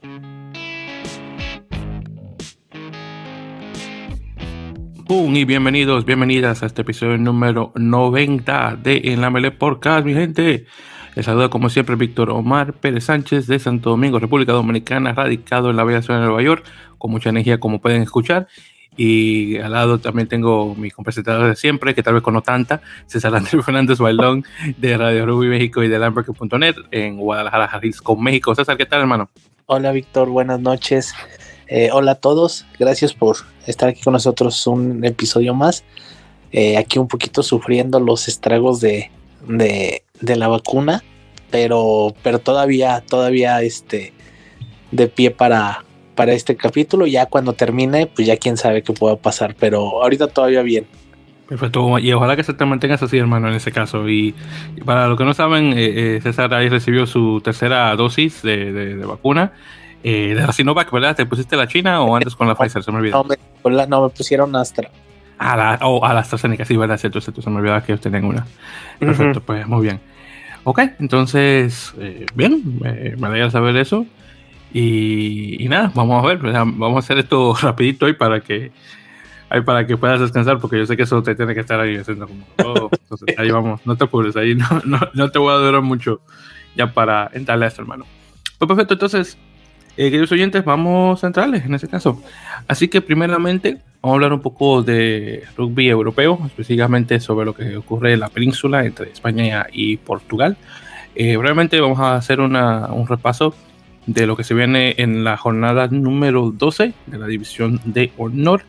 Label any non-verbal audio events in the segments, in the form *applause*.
Boom y bienvenidos, bienvenidas a este episodio número 90 de En la Mele Podcast, mi gente. Les saluda como siempre Víctor Omar Pérez Sánchez de Santo Domingo, República Dominicana, radicado en la bella ciudad de Nueva York, con mucha energía como pueden escuchar. Y al lado también tengo mi compresentador de siempre, que tal vez con no tanta, César Andrés *laughs* Fernández Bailón de Radio Rugby México y de Lamberg.net en Guadalajara, Jalisco, México. César, ¿qué tal, hermano? Hola, Víctor, buenas noches. Eh, hola a todos, gracias por estar aquí con nosotros un episodio más. Eh, aquí un poquito sufriendo los estragos de, de, la vacuna, pero, pero todavía, todavía este, de pie para, para este capítulo. Ya cuando termine, pues ya quién sabe qué pueda pasar, pero ahorita todavía bien. Perfecto, y ojalá que se te mantengas así, hermano, en ese caso. Y, para los que no saben, eh, César ahí recibió su tercera dosis de, de vacuna eh, de la Sinovac, ¿verdad? ¿Te pusiste la China o antes con la Pfizer? Se me olvidó. No, me, pusieron Astra. A la, oh, a la AstraZeneca, sí, ¿verdad? Cierto, cierto, se me olvidaba que ellos tenían una. Perfecto, pues muy bien. Ok, entonces, eh, bien, me alegra saber eso. Y, y, nada, vamos a ver, vamos a hacer esto *laughs* rapidito hoy para que ahí para que puedas descansar, porque yo sé que eso te tiene que estar ahí haciendo como todo. Entonces, ahí vamos, no te apures, ahí no, no, no, te voy a durar mucho ya para entrarle a esto, hermano. Pues perfecto, entonces, eh, queridos oyentes, vamos a entrarles en ese caso. Así que primeramente vamos a hablar un poco de rugby europeo, específicamente sobre lo que ocurre en la península entre España y Portugal. Eh, brevemente vamos a hacer un repaso de lo que se viene en la jornada número 12 de la división de honor,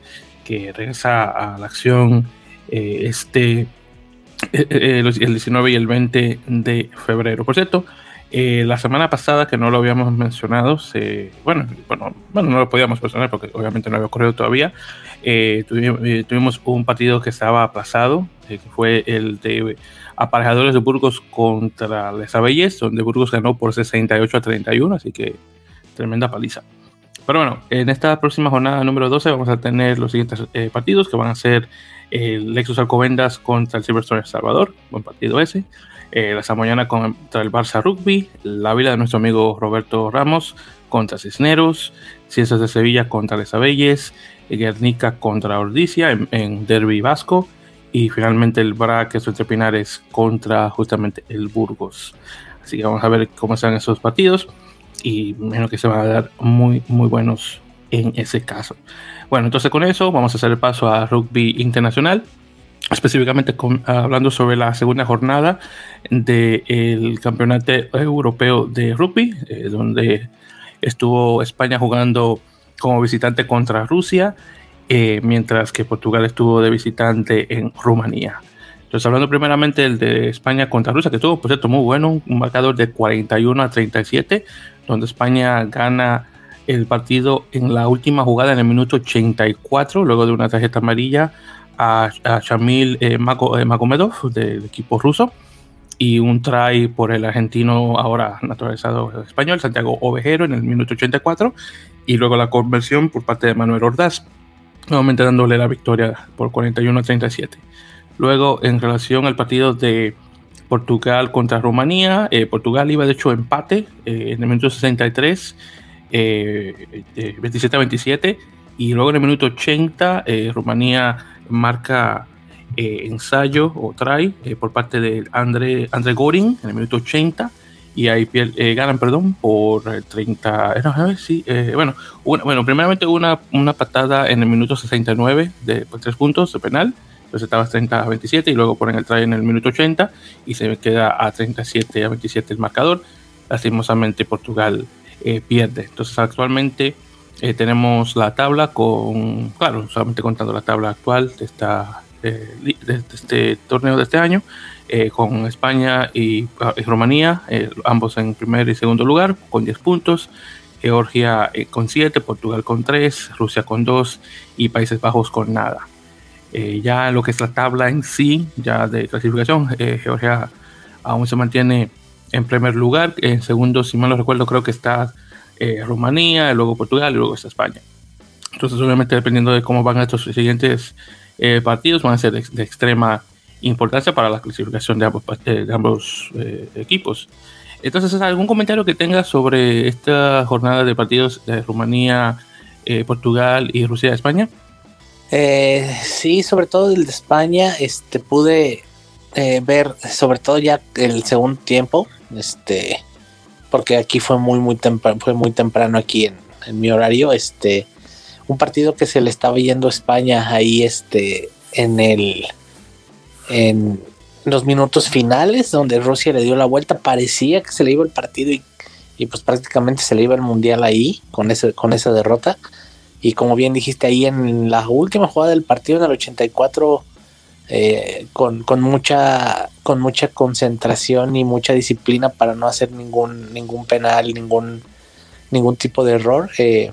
que regresa a la acción eh, este, el 19 y el 20 de febrero. Por cierto, eh, la semana pasada, que no lo habíamos mencionado, bueno, bueno, bueno, no lo podíamos mencionar porque obviamente no había ocurrido todavía. Eh, eh, tuvimos, un partido que estaba aplazado, que fue el de aparejadores de Burgos contra Les Abelles, donde Burgos ganó por 68 a 31, así que tremenda paliza. Pero bueno, en esta próxima jornada número 12 vamos a tener los siguientes partidos que van a ser el Lexus Alcobendas contra el Silverstone Salvador, buen partido ese eh, la Samoyana contra el Barça Rugby, la Vila de nuestro amigo Roberto Ramos contra Cisneros, Ciencias de Sevilla contra Les Abelles, Guernica contra Ordicia en, Derby Vasco y finalmente el Braques entre Pinares contra justamente el Burgos. Así que vamos a ver cómo están esos partidos y menos que se van a dar muy, muy buenos en ese caso. Bueno, entonces con eso vamos a hacer el paso a rugby internacional específicamente hablando sobre la segunda jornada del Campeonato Europeo de Rugby, eh, donde estuvo España jugando como visitante contra Rusia, eh, mientras que Portugal estuvo de visitante en Rumanía. Entonces, hablando primeramente del de España contra Rusia, que estuvo, por cierto, muy bueno, un marcador de 41 a 37, donde España gana el partido en la última jugada en el minuto 84, luego de una tarjeta amarilla a, Shamil eh, eh, del equipo ruso y un try por el argentino ahora naturalizado español, Santiago Ovejero, en el minuto 84, y luego la conversión por parte de Manuel Ordaz, nuevamente dándole la victoria por 41 a 37. Luego, en relación al partido de Portugal contra Rumanía, eh, Portugal iba de hecho empate en el minuto 63, 27 a 27, y luego en el minuto 80, Rumanía marca eh, ensayo o try eh, por parte de André, André Goring en el minuto 80 y ahí eh, ganan, perdón, por 30. sí, bueno, bueno, primeramente una, una patada en el minuto 69 de por tres puntos de penal. Entonces estaba 30 a 27 y luego ponen el try en el minuto 80 y se queda a 37 a 27 el marcador. Lastimosamente Portugal pierde. Entonces actualmente eh, tenemos la tabla con, claro, solamente contando la tabla actual de, esta, eh, de, este torneo de este año, eh, con España y, Rumanía, ambos en primer y segundo lugar, con 10 puntos. Georgia con 7, Portugal con 3, Rusia con 2 y Países Bajos con nada. Ya lo que es la tabla en sí, ya de clasificación, Georgia aún se mantiene en primer lugar. En segundo, si mal no recuerdo, creo que está eh, Rumanía, luego Portugal y luego está España. Entonces, obviamente, dependiendo de cómo van estos siguientes eh, partidos, van a ser de, extrema importancia para la clasificación de ambos, de ambos eh, equipos. Entonces, ¿algún comentario que tengas sobre esta jornada de partidos de Rumanía, eh, Portugal y Rusia España? Eh, sí, sobre todo el de España, este pude eh, ver, sobre todo ya el segundo tiempo, este, porque aquí fue muy muy temprano, fue muy temprano aquí en, mi horario, este, un partido que se le estaba yendo a España ahí, este, en el, en los minutos finales, donde Rusia le dio la vuelta, parecía que se le iba el partido y, y pues prácticamente se le iba el mundial ahí con ese, con esa derrota. Y como bien dijiste ahí en la última jugada del partido en el 84, eh, con, con, mucha, con mucha concentración y mucha disciplina para no hacer ningún, ningún penal, ningún, ningún tipo de error. Eh,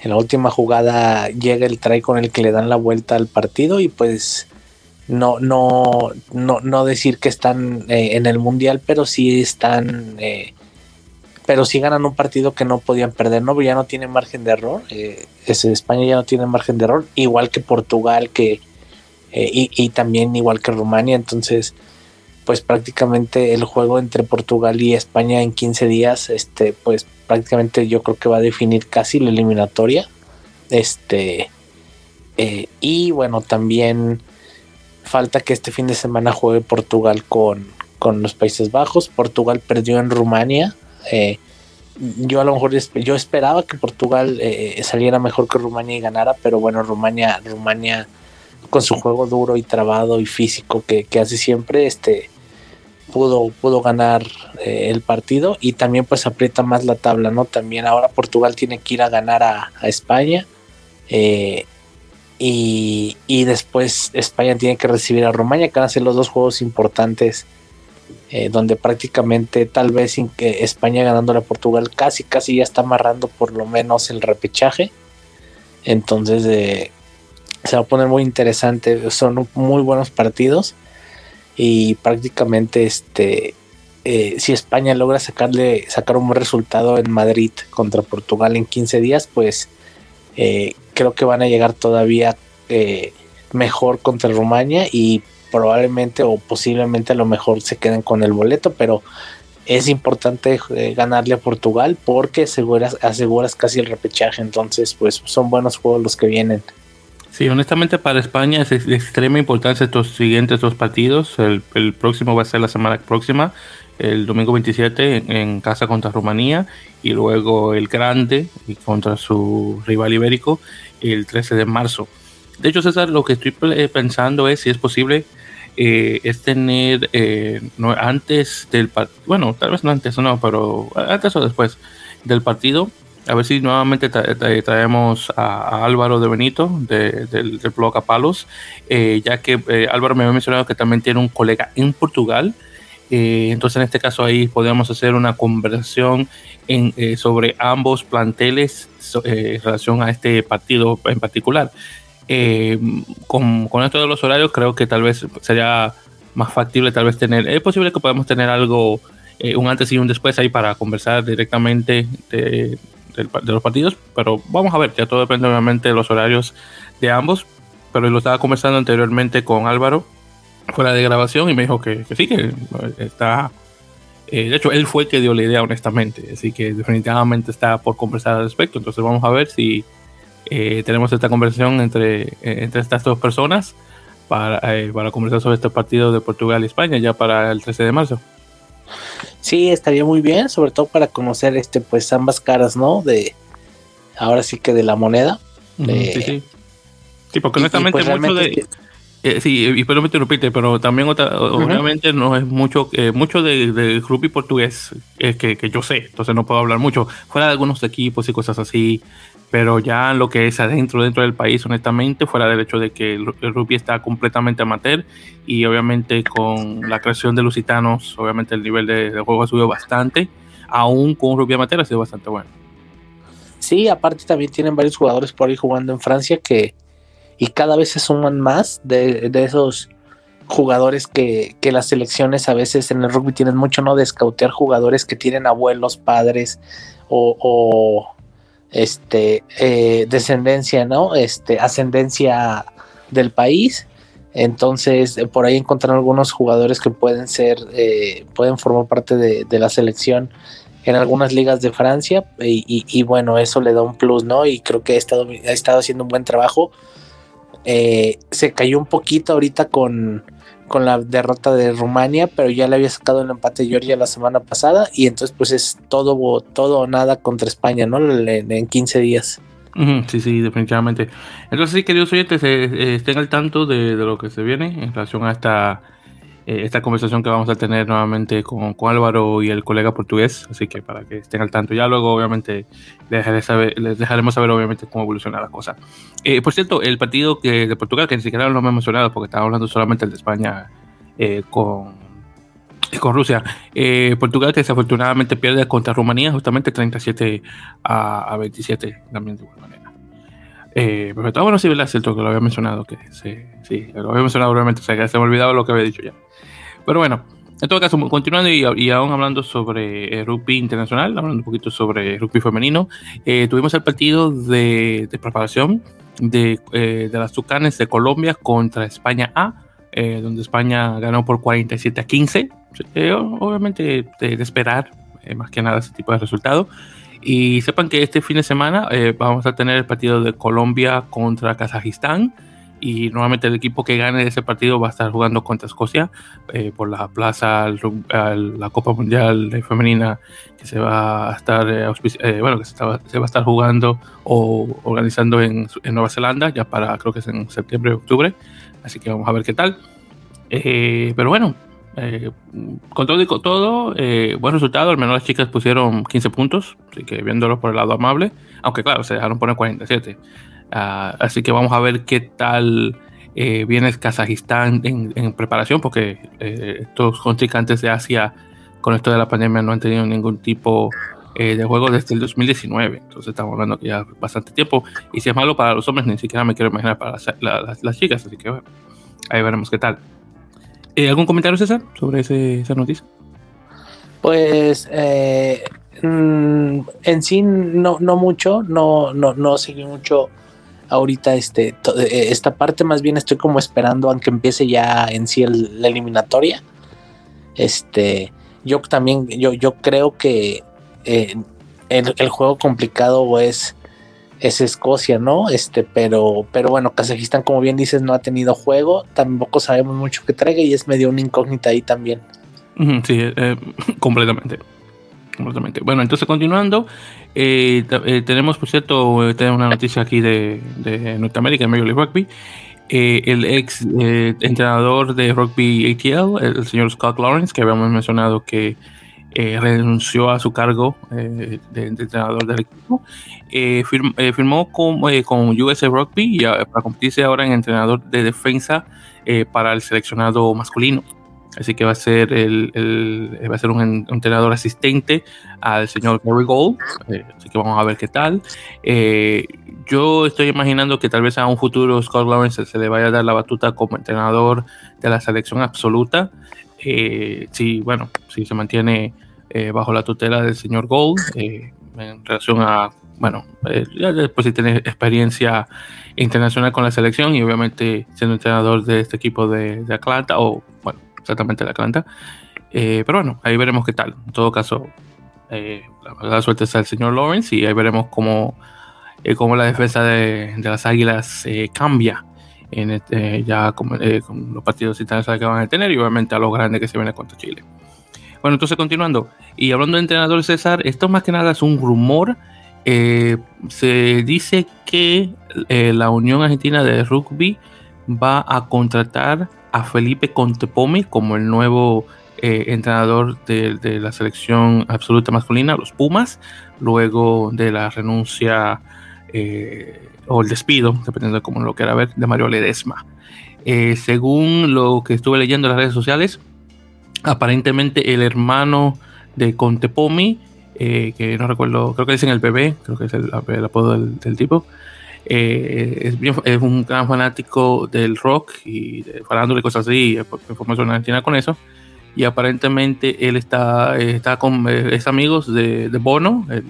en la última jugada llega el try con el que le dan la vuelta al partido y pues no, no, no, no decir que están eh, en el mundial, pero sí están pero sí ganan un partido que no podían perder, ¿no? Ya no tienen margen de error. Eh, España ya no tiene margen de error, igual que Portugal, que eh, y, también igual que Rumania. Entonces, pues prácticamente el juego entre Portugal y España en 15 días, este, pues prácticamente yo creo que va a definir casi la eliminatoria. Este, eh, y bueno, también falta que este fin de semana juegue Portugal con, con los Países Bajos. Portugal perdió en Rumania eh, yo a lo mejor yo esperaba que Portugal eh, saliera mejor que Rumania y ganara, pero bueno, Rumania, Rumania con su juego duro y trabado y físico que, hace siempre, este pudo, pudo ganar eh, el partido y también pues aprieta más la tabla, ¿no? También ahora Portugal tiene que ir a ganar a, España y, y, después España tiene que recibir a Rumania, que van a ser los dos juegos importantes eh, donde prácticamente tal vez sin que España ganándole a Portugal casi casi ya está amarrando por lo menos el repechaje. Entonces eh, se va a poner muy interesante, son muy buenos partidos y prácticamente este eh, si España logra sacarle sacar un buen resultado en Madrid contra Portugal en 15 días, pues creo que van a llegar todavía mejor contra Rumania y probablemente o posiblemente a lo mejor se queden con el boleto, pero es importante eh, ganarle a Portugal porque aseguras, aseguras casi el repechaje, entonces pues son buenos juegos los que vienen. Sí, honestamente para España es de extrema importancia estos siguientes dos partidos. El, próximo va a ser la semana próxima, el domingo 27 en, casa contra Rumanía y luego el grande contra su rival ibérico el 13 de marzo. De hecho, César, lo que estoy pensando es si es posible eh, es tener eh, no, antes del partido, bueno, tal vez no antes, no, pero antes o después del partido, a ver si nuevamente traemos a, Álvaro de Benito del, blog a palos, eh, ya que Álvaro me había mencionado que también tiene un colega en Portugal. entonces, en este caso, ahí podríamos hacer una conversación sobre ambos planteles en relación a este partido en particular. Eh, con, esto de los horarios creo que tal vez sería más factible tal vez tener, es posible que podamos tener algo, eh, un antes y un después ahí para conversar directamente de, los partidos, pero vamos a ver, ya todo depende obviamente de los horarios de ambos, pero lo estaba conversando anteriormente con Álvaro fuera de grabación y me dijo que, sí, que está... Eh, de hecho, él fue el que dio la idea, honestamente. Así que definitivamente está por conversar al respecto. Entonces vamos a ver si, eh, tenemos esta conversación entre, eh, entre estas dos personas para, eh, para conversar sobre este partido de Portugal y España ya para el 13 de marzo. Sí, estaría muy bien, sobre todo para conocer este pues ambas caras, ¿no? De ahora sí que de la moneda. sí, sí. Sí, porque honestamente pues, mucho de... sí, y perdón me interrumpiste, pero también otra, obviamente no es mucho, mucho de, de rugby portugués que, que, yo sé, entonces no puedo hablar mucho. Fuera de algunos equipos y cosas así, pero ya lo que es adentro, dentro del país, honestamente, fuera del hecho de que el, rugby está completamente amateur y obviamente con la creación de Lusitanos, obviamente el nivel de, juego ha subido bastante, aún con rugby amateur ha sido bastante bueno. Sí, aparte también tienen varios jugadores por ahí jugando en Francia que y cada vez se suman más de, esos jugadores que, que, las selecciones a veces en el rugby tienen mucho, ¿no? De escautear jugadores que tienen abuelos, padres o este, eh, descendencia, ¿no? Este, ascendencia del país. Entonces, por ahí encontraron algunos jugadores que pueden ser, pueden formar parte de, la selección en algunas ligas de Francia. Y, y, bueno, eso le da un plus, ¿no? Y creo que ha estado, ha estado haciendo un buen trabajo. se cayó un poquito ahorita con, con la derrota de Rumania, pero ya le había sacado el empate Georgia la semana pasada y entonces pues es todo todo o nada contra España, ¿no? En, 15 días. sí, sí, definitivamente. Entonces sí, queridos oyentes, eh, estén al tanto de, lo que se viene en relación a esta eh, esta conversación que vamos a tener nuevamente con, con, Álvaro y el colega portugués, así que para que estén al tanto. Ya luego, obviamente, les, dejaré saber, les dejaremos saber, obviamente, cómo evoluciona la cosa. Eh, por cierto, el partido que, de Portugal, que ni siquiera lo hemos mencionado porque estaba hablando solamente el de España eh, con, con Rusia. Portugal que desafortunadamente pierde contra Rumanía justamente 37 a, a 27, también de igual manera. Eh, pero bueno, sí, ¿verdad? cierto que lo había mencionado, que sí, sí, lo había mencionado obviamente, o sea, que se me olvidaba lo que había dicho ya. Pero bueno, en todo caso, continuando y, aún hablando sobre eh, rugby internacional, hablando un poquito sobre rugby femenino, eh, tuvimos el partido de, preparación de, eh, de, las Tucanes de Colombia contra España A, donde España ganó por 47 a 15. obviamente de, esperar más que nada ese tipo de resultado. Y sepan que este fin de semana vamos a tener el partido de Colombia contra Kazajistán y nuevamente el equipo que gane ese partido va a estar jugando contra Escocia eh, por la plaza la Copa Mundial Femenina que se va a estar eh, eh, bueno que se, va a estar jugando o organizando en, en, Nueva Zelanda ya para creo que es en septiembre octubre. Así que vamos a ver qué tal. Pero bueno con todo y con todo buen resultado. Al menos las chicas pusieron 15 puntos así que viéndolo por el lado amable aunque claro se dejaron poner 47 Ah, así que vamos a ver qué tal eh, viene Kazajistán en, preparación, porque eh, estos contrincantes de Asia con esto de la pandemia no han tenido ningún tipo eh, de juego desde el 2019. Entonces estamos hablando que ya bastante tiempo. Y si es malo para los hombres, ni siquiera me quiero imaginar para las, chicas. Así que bueno, ahí veremos qué tal. ¿Algún comentario, César, sobre esa noticia? Pues mm, en sí no, no mucho, no, no, no seguí mucho ahorita este, eh, esta parte más bien estoy como esperando a que empiece ya en sí la eliminatoria. Este, yo también, yo, yo creo que eh, el, juego complicado es, es Escocia, ¿no? Este, pero, pero bueno, Kazajistán, como bien dices, no ha tenido juego, tampoco sabemos mucho que traiga y es medio una incógnita ahí también. Sí, eh, *laughs* completamente. Bueno, entonces continuando, eh, eh, tenemos, por cierto, tenemos una noticia aquí de, Norteamérica, en Major League Rugby. Eh, el ex entrenador de rugby ATL, el, señor Scott Lawrence, que habíamos mencionado que renunció a su cargo de, entrenador del equipo, firmó con, con USA Rugby para convertirse ahora en entrenador de defensa para el seleccionado masculino. Así que va a ser, el, va a ser un, entrenador asistente al señor Gary Gold. Eh, así que vamos a ver qué tal. Eh, yo estoy imaginando que tal vez a un futuro Scott Lawrence se le vaya a dar la batuta como entrenador de la selección absoluta. Eh, si, bueno, si se mantiene bajo la tutela del señor Gold en relación a, bueno, ya después si tiene experiencia internacional con la selección y obviamente siendo entrenador de este equipo de, de Atlanta o, bueno, exactamente la Atlanta. Eh, pero bueno, ahí veremos qué tal. En todo caso, eh, la, suerte está el señor Lawrence y ahí veremos cómo, eh, cómo la defensa de, las Águilas cambia en este, ya con, los partidos internacionales que van a tener y obviamente a los grandes que se vienen contra Chile. Bueno, entonces continuando y hablando de entrenador César, esto más que nada es un rumor. se dice que la Unión Argentina de Rugby va a contratar a Felipe Contepomi como el nuevo eh, entrenador de, la selección absoluta masculina, los Pumas, luego de la renuncia eh, o el despido, dependiendo de cómo lo quiera ver, de Mario Ledesma. Eh, según lo que estuve leyendo en las redes sociales, aparentemente el hermano de Contepomi, que no recuerdo, creo que dicen el bebé, creo que es el, apodo del tipo, eh, es, un gran fanático del rock y de farándula y cosas así, información argentina con eso. Y aparentemente él está, está con, es amigos de, Bono, el,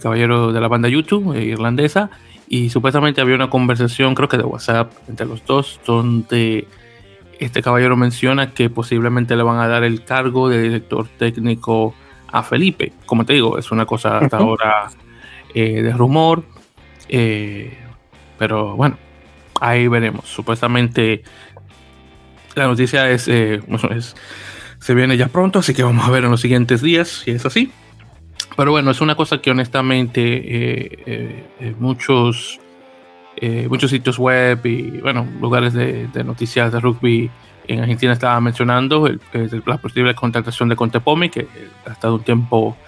caballero de la banda YouTube eh, irlandesa, y supuestamente había una conversación, creo que de WhatsApp, entre los dos, donde este caballero menciona que posiblemente le van a dar el cargo de director técnico a Felipe. Como te digo, es una cosa hasta ahora eh, de rumor, eh, pero bueno, ahí veremos. Supuestamente la noticia es, eh, es, se viene ya pronto, así que vamos a ver en los siguientes días si es así. Pero bueno, es una cosa que honestamente muchos eh, muchos sitios web y bueno, lugares de, noticias de rugby en Argentina estaba mencionando el, la posible contratación de Contepomi, que ha estado un tiempo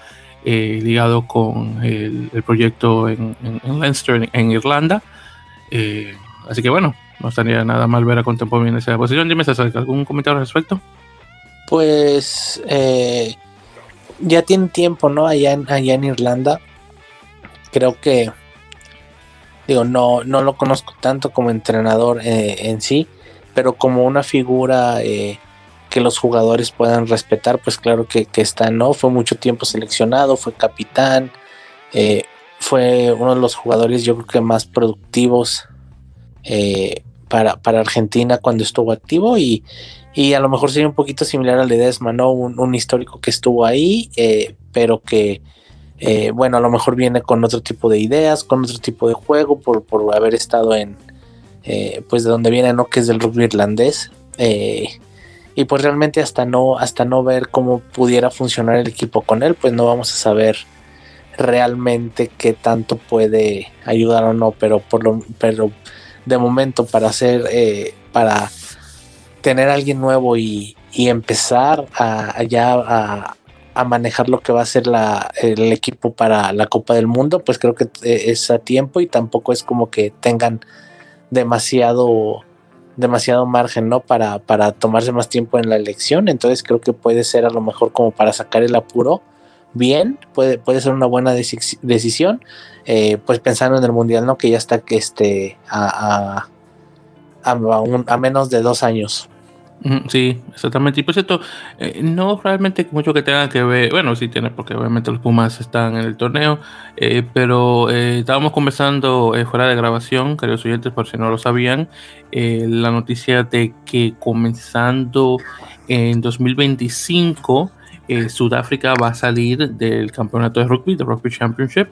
eh, ligado con el, proyecto en, Leinster, en, Irlanda. Eh, así que bueno, no estaría nada mal ver a Contepomi en esa posición. Dime, ¿algún comentario al respecto? Pues ya tiene tiempo, ¿no? Allá allá en Irlanda. Creo que Digo, no, no lo conozco tanto como entrenador eh, en sí, pero como una figura eh, que los jugadores puedan respetar, pues claro que, está, ¿no? Fue mucho tiempo seleccionado, fue capitán, eh, fue uno de los jugadores yo creo que más productivos para, para, Argentina cuando estuvo activo y, a lo mejor sería un poquito similar al Ledesma, ¿no? Un, histórico que estuvo ahí, pero que eh, bueno, a lo mejor viene con otro tipo de ideas, con otro tipo de juego, por, haber estado en, eh, pues de donde viene, ¿no? Que es del rugby irlandés. Eh, y pues realmente hasta no, hasta no ver cómo pudiera funcionar el equipo con él, pues no vamos a saber realmente qué tanto puede ayudar o no, pero por lo, pero de momento para hacer, para tener a alguien nuevo y, empezar a, ya a, a manejar lo que va a ser el equipo para la Copa del Mundo, pues creo que eh, es a tiempo y tampoco es como que tengan demasiado demasiado margen, ¿no? Para, para tomarse más tiempo en la elección. Entonces creo que puede ser a lo mejor como para sacar el apuro bien, puede, puede ser una buena decisión. Eh, pues pensando en el mundial, ¿no? Que ya está que este a, a, a menos de dos años. Sí, exactamente. Y por cierto, eh, no realmente mucho que tenga que ver, bueno, sí tiene, porque obviamente los Pumas están en el torneo, eh, pero eh, estábamos conversando fuera de grabación, queridos oyentes, por si no lo sabían, la noticia de que comenzando en 2025, Sudáfrica va a salir del campeonato de rugby, del Rugby Championship,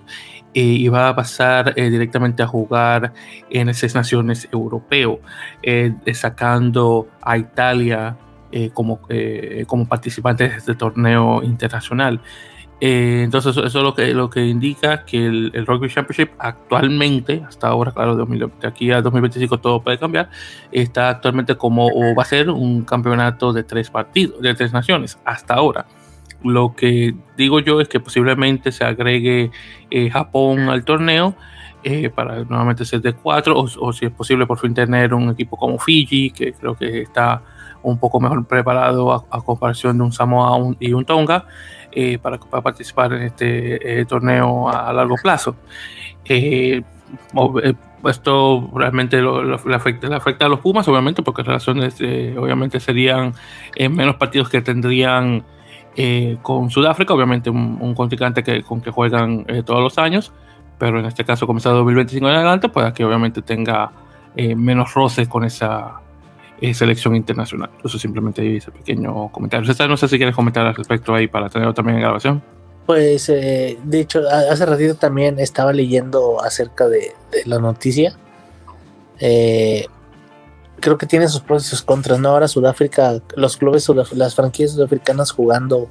y va a pasar directamente a jugar en esas naciones europeo, sacando a Italia como, como participantes de este torneo internacional. entonces eso, es lo que, lo que indica que el, Rugby Championship actualmente, hasta ahora, claro, de aquí a 2025 todo puede cambiar, está actualmente como o va a ser un campeonato de tres partidos, de tres naciones, hasta ahora. Lo que digo yo es que posiblemente se agregue eh, Japón al torneo eh, para nuevamente ser de cuatro, o, si es posible por fin tener un equipo como Fiji, que creo que está un poco mejor preparado a, comparación de un Samoa y un Tonga, eh, para, participar en este torneo a, largo plazo. esto realmente le, afecta, afecta, a los Pumas, obviamente, porque relaciones obviamente serían menos partidos que tendrían eh, con Sudáfrica, obviamente un, contrincante que, con que juegan eh, todos los años, pero en este caso comenzado 2025 en adelante, para que obviamente tenga eh, menos roces con esa selección internacional. Eso simplemente ese pequeño comentario. no sé si quieres comentar al respecto ahí para tenerlo también en grabación. Pues de hecho, hace ratito también estaba leyendo acerca de, de la noticia. Eh, creo que tiene sus pros y sus contras, ¿no? Ahora Sudáfrica, los clubes, las franquicias sudafricanas jugando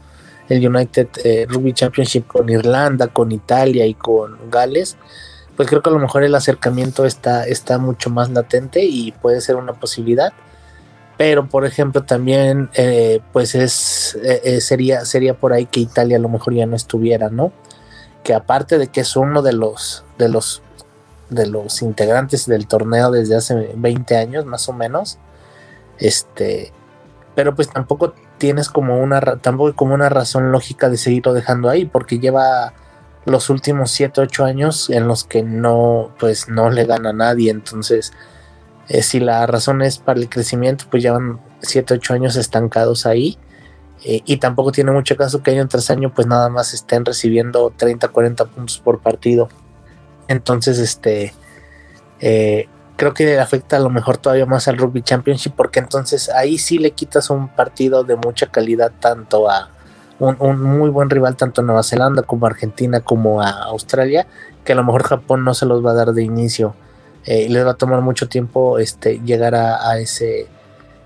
el United eh, Rugby Championship con Irlanda, con Italia y con Gales, pues creo que a lo mejor el acercamiento está, está mucho más latente y puede ser una posibilidad. Pero, por ejemplo, también, eh, pues es, eh, sería, sería por ahí que Italia a lo mejor ya no estuviera, ¿no? Que aparte de que es uno de los, de los de los integrantes del torneo desde hace 20 años más o menos. Este, pero pues tampoco tienes como una tampoco como una razón lógica de seguirlo dejando ahí porque lleva los últimos 7 8 años en los que no pues no le gana a nadie, entonces eh, si la razón es para el crecimiento, pues llevan 7 8 años estancados ahí. Eh, y tampoco tiene mucho caso que año tras año pues nada más estén recibiendo 30 40 puntos por partido entonces, este, Eh, creo que le afecta a lo mejor todavía más al Rugby Championship porque entonces ahí sí le quitas un partido de mucha calidad tanto a un, muy buen rival tanto a Nueva Zelanda como a Argentina como a Australia que a lo mejor Japón no se los va a dar de inicio. Eh, y les va a tomar mucho tiempo este llegar a, ese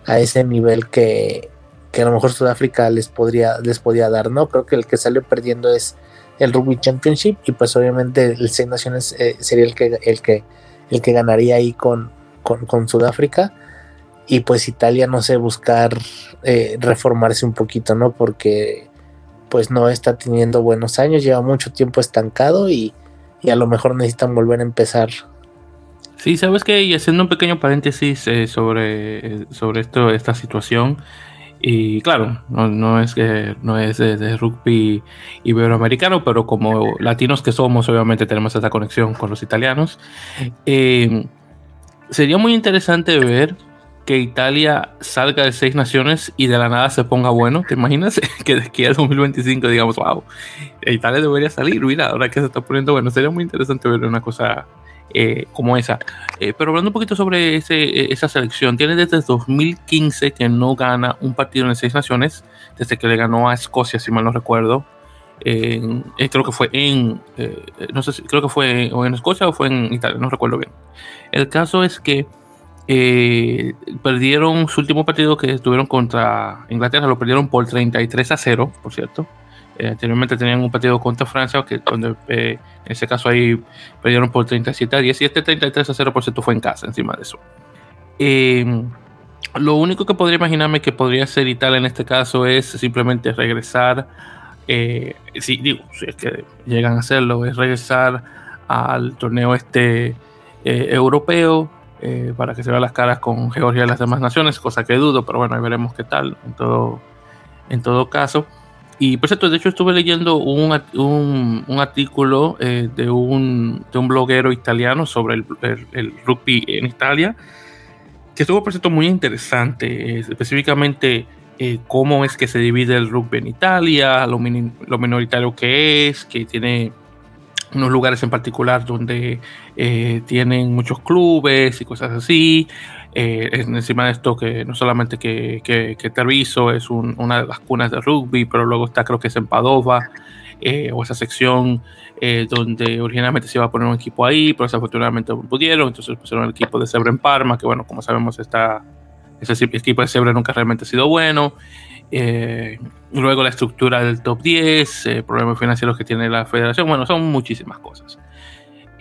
a ese nivel que, que, a lo mejor Sudáfrica les podría les podía dar no creo que el que sale perdiendo es el Rugby Championship y pues obviamente el Seis Naciones eh, sería el que el que el que ganaría ahí con, con, Sudáfrica. Y pues Italia, no sé, buscar eh, reformarse un poquito, ¿no? Porque pues no está teniendo buenos años, lleva mucho tiempo estancado y, a lo mejor necesitan volver a empezar. Sí, sabes que, y haciendo un pequeño paréntesis eh, sobre, sobre esto, esta situación, y claro, no, es que no es de, rugby iberoamericano, pero como latinos que somos, obviamente tenemos esta conexión con los italianos. Eh, sería muy interesante ver que Italia salga de seis naciones y de la nada se ponga bueno. ¿Te imaginas *laughs* que de aquí al 2025 digamos, wow, Italia debería salir? Mira, ahora que se está poniendo bueno, sería muy interesante ver una cosa eh, como esa. Eh, pero hablando un poquito sobre eh, esa selección, tiene desde 2015 que no gana un partido en seis naciones, desde que le ganó a Escocia, si mal no recuerdo. creo que fue en, no sé creo que fue en Escocia o fue en Italia, no recuerdo bien. El caso es que perdieron su último partido que estuvieron contra Inglaterra, lo perdieron por 33 a 0, por cierto. Eh, anteriormente tenían un partido contra Francia, que donde eh, en ese caso ahí perdieron por 37 a 10 y este 33 a 0 por fue en casa encima de eso. Eh, lo único que podría imaginarme que podría ser Italia en este caso es simplemente regresar, si digo, si es que llegan a hacerlo, es regresar al torneo este europeo para que se vean las caras con Georgia y las demás naciones, cosa que dudo, pero bueno, ahí veremos qué tal en todo, en todo caso. Y por cierto, de hecho estuve leyendo un, artículo eh, de, un, de, un, bloguero italiano sobre el, rugby en Italia, que estuvo por cierto muy interesante, eh, específicamente eh, cómo es que se divide el rugby en Italia, lo, lo, minoritario que es, que tiene unos lugares en particular donde tienen muchos clubes y cosas así, eh, encima de esto que no solamente que, que, que es una de las cunas de rugby, pero luego está creo que es en Padova, eh, o esa sección eh, donde originalmente se iba a poner un equipo ahí, pero desafortunadamente no pudieron, entonces pusieron el equipo de Sebre en Parma, que bueno, como sabemos está, ese equipo de Sebre nunca realmente ha sido bueno. luego la estructura del top 10, problemas financieros que tiene la federación, bueno, son muchísimas cosas.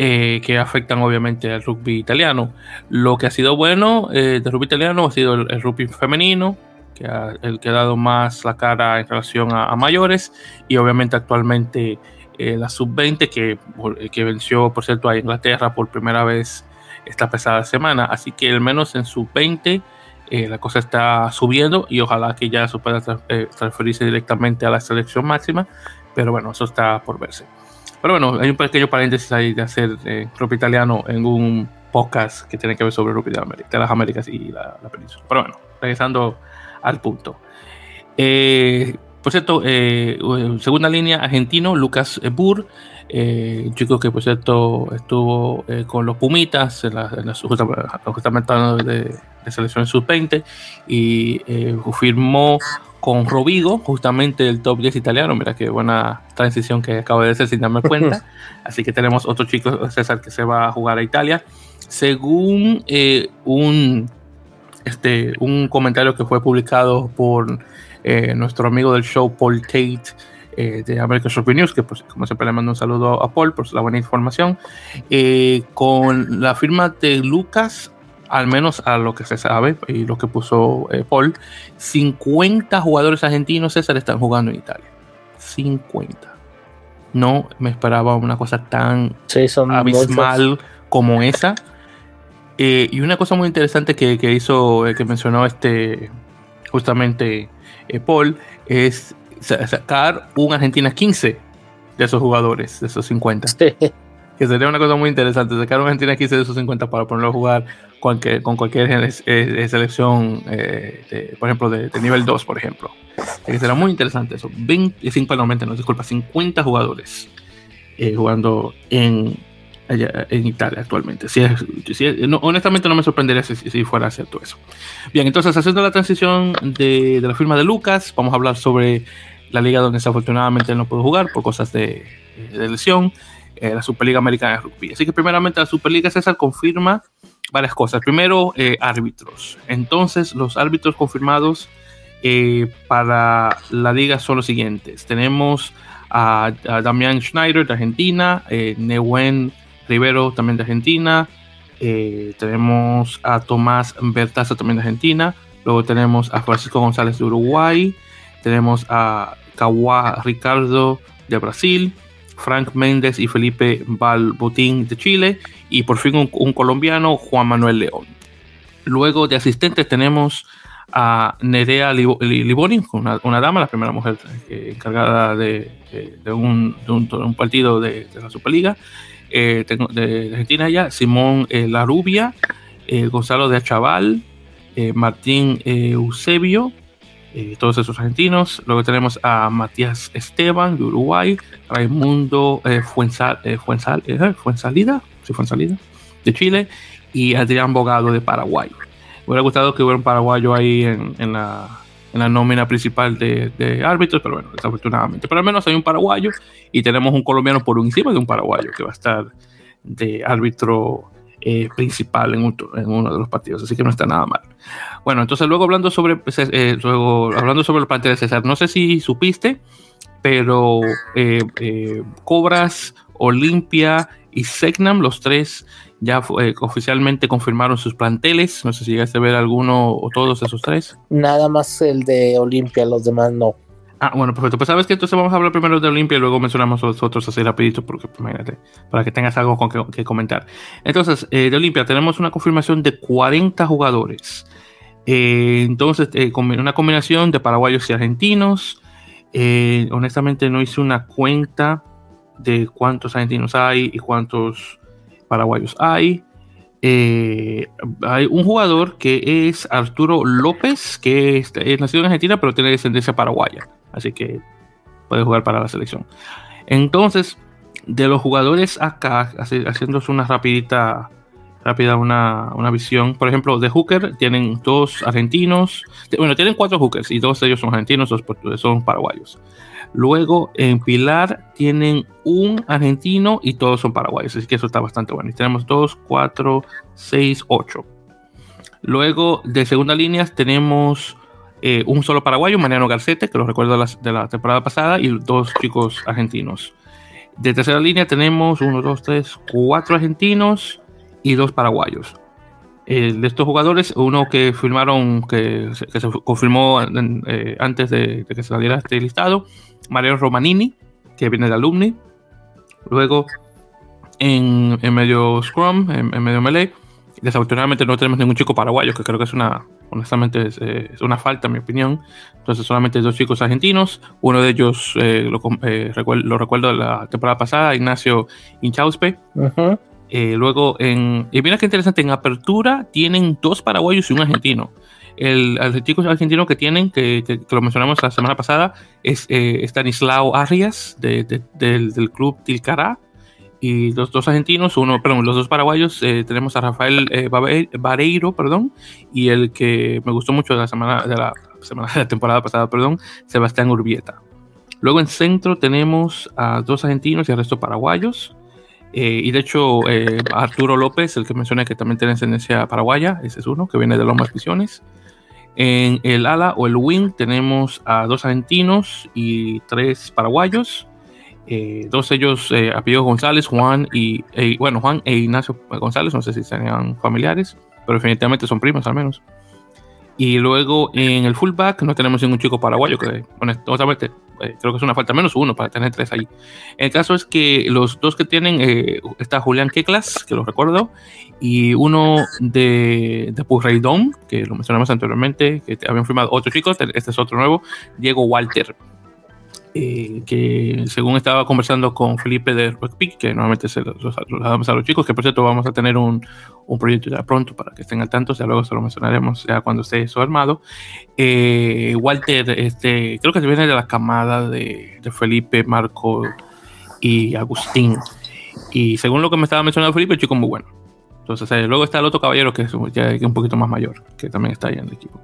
Eh, que afectan obviamente al rugby italiano. Lo que ha sido bueno eh, del rugby italiano ha sido el, rugby femenino, que ha, el que ha dado más la cara en relación a, mayores, y obviamente actualmente eh, la sub-20 que, que venció, por cierto, a Inglaterra por primera vez esta pesada semana. Así que al menos en sub-20 la cosa está subiendo y ojalá que ya se pueda transferirse directamente a la selección máxima, pero bueno, eso está por verse. Pero bueno, hay un pequeño paréntesis ahí de hacer eh, rugby italiano en un podcast que tiene que ver sobre rugby de, las Américas y la, península. Pero bueno, regresando al punto. Eh, por cierto, eh, segunda línea, argentino, Lucas Burr, eh, chico que por cierto estuvo con los Pumitas, en la, justamente de, de selección sub-20, y firmó con Rovigo, justamente el top 10 italiano. Mira qué buena transición que acabo de hacer sin darme cuenta. *laughs* Así que tenemos otro chico, César, que se va a jugar a Italia. Según eh, un, este, un comentario que fue publicado por eh, nuestro amigo del show, Paul Tate, eh, de American Rugby News, que pues, como siempre le mando un saludo a Paul por la buena información, con la firma de Lucas al menos a lo que se sabe y lo que puso eh, Paul, 50 jugadores argentinos, César, están jugando en Italia. 50. No me esperaba una cosa tan abismal como esa. Eh, y una cosa muy interesante que, hizo, eh, que mencionó este justamente Paul, es sacar un Argentina 15 de esos jugadores, de esos 50. Que sería una cosa muy interesante, sacar un Argentina 15 de esos 50 para ponerlo a jugar cualquier, con cualquier eh, eh, selección, eh, por ejemplo, de, nivel 2, por ejemplo. Que será muy interesante eso. 25, no, no, disculpa, 50 jugadores jugando en, en Italia actualmente. Si honestamente no me sorprendería si, fuera cierto eso. Bien, entonces haciendo la transición de, la firma de Lucas, vamos a hablar sobre la liga donde desafortunadamente no pudo jugar por cosas de, lesión, eh, la Superliga Americana de Rugby. Así que primeramente la Superliga César confirma varias cosas. Primero, eh, árbitros. Entonces los árbitros confirmados eh, para la liga son los siguientes. Tenemos a, Damián Schneider de Argentina, eh, Rivero también de Argentina, eh, tenemos a Tomás Bertaza también de Argentina, luego tenemos a Francisco González de Uruguay, tenemos a Kawa Ricardo de Brasil, Frank Méndez y Felipe Balbotín de Chile y por fin un, colombiano, Juan Manuel León. Luego de asistentes tenemos a Nerea Liboni, una, dama, la primera mujer encargada de, un, partido de, la Superliga, eh, de, Argentina ya, Simón eh, Larubia, eh, Gonzalo de Achaval, Martín Eusebio, todos esos argentinos. Luego tenemos a Matías Esteban de Uruguay, Raimundo Fuensal, Fuensal, Fuensalida, sí, Fuensalida, de Chile, y Adrián Bogado de Paraguay hubiera gustado que hubiera un paraguayo ahí en, la, nómina principal de, árbitros, pero bueno, desafortunadamente. Pero al menos hay un paraguayo y tenemos un colombiano por encima de un paraguayo que va a estar de árbitro eh, principal en, uno de los partidos, así que no está nada mal. Bueno, entonces luego hablando sobre, eh, luego hablando sobre el partido de César, no sé si supiste, pero eh, Cobras, Olimpia y Segnam, los tres ya eh, oficialmente confirmaron sus planteles. No sé si llegaste a ver alguno o todos esos tres. Nada más el de Olimpia, los demás no. Ah, bueno, perfecto. Pues sabes que entonces vamos a hablar primero de Olimpia y luego mencionamos los otros así rapidito, porque pues, imagínate, para que tengas algo con que, comentar. Entonces, eh, de Olimpia tenemos una confirmación de 40 jugadores. Eh, entonces, una combinación de paraguayos y argentinos. honestamente no hice una cuenta de cuántos argentinos hay y cuántos paraguayos hay. Eh, hay un jugador que es Arturo López, que es, nacido en Argentina, pero tiene descendencia paraguaya. Así que puede jugar para la selección. Entonces, de los jugadores acá, haciéndose una rapidita, rápida una, una, visión. Por ejemplo, de Hooker tienen dos argentinos. Bueno, tienen cuatro Hookers y dos de ellos son argentinos, dos son paraguayos. Luego en Pilar tienen un argentino y todos son paraguayos, así que eso está bastante bueno. Y tenemos 2, 4, 6, 8. Luego de segunda línea tenemos eh, un solo paraguayo, Mariano Garcete, que lo recuerdo de la, temporada pasada, y dos chicos argentinos. De tercera línea tenemos 1, 2, 3, 4 argentinos y dos paraguayos. Eh, de estos jugadores, uno que firmaron, que, se confirmó eh, antes de, de, que saliera este listado, Mario Romanini, que viene de Alumni. Luego, en, medio Scrum, en, medio Melee, desafortunadamente no tenemos ningún chico paraguayo, que creo que es una, honestamente, es, una falta, en mi opinión. Entonces, solamente dos chicos argentinos. Uno de ellos eh, eh, lo, recuerdo de la temporada pasada, Ignacio Inchauspe. Eh, luego, en, y mira qué interesante, en apertura tienen dos paraguayos y un argentino. El, el chico argentino que tienen, que, lo mencionamos la semana pasada, es eh, Stanislao Arias del, club Tilcará. Y los dos argentinos, uno, perdón, los dos paraguayos, eh, tenemos a Rafael eh, Bareiro, perdón, y el que me gustó mucho de la semana, de la semana *laughs* de la temporada pasada, perdón, Sebastián Urbieta. Luego en centro tenemos a dos argentinos y el resto paraguayos. Eh, y de hecho, Arturo López, el que mencioné que también tiene ascendencia paraguaya, ese es uno, que viene de Lomas Misiones. En el ala o el wing tenemos a dos argentinos y tres paraguayos. Eh, dos de ellos, eh, apellidos González, Juan y, e, bueno, Juan e Ignacio González, no sé si serían familiares, pero definitivamente son primos al menos. Y luego en el fullback no tenemos ningún chico paraguayo, que honestamente eh, creo que es una falta menos uno para tener tres ahí. El caso es que los dos que tienen, eh, está Julián Keklas, que lo recuerdo, y uno de, de que lo mencionamos anteriormente, que habían firmado otros chicos, este es otro nuevo, Diego Walter. Eh, que según estaba conversando con Felipe de Rockpick, que normalmente se los, damos a los chicos, que por cierto vamos a tener un, un, proyecto ya pronto para que estén al tanto, ya luego se lo mencionaremos ya cuando esté eso armado. Eh, Walter, este, creo que viene de la camada de, de Felipe, Marco y Agustín. Y según lo que me estaba mencionando Felipe, el chico es muy bueno. Entonces, eh, luego está el otro caballero que es ya, un poquito más mayor, que también está ahí en el equipo.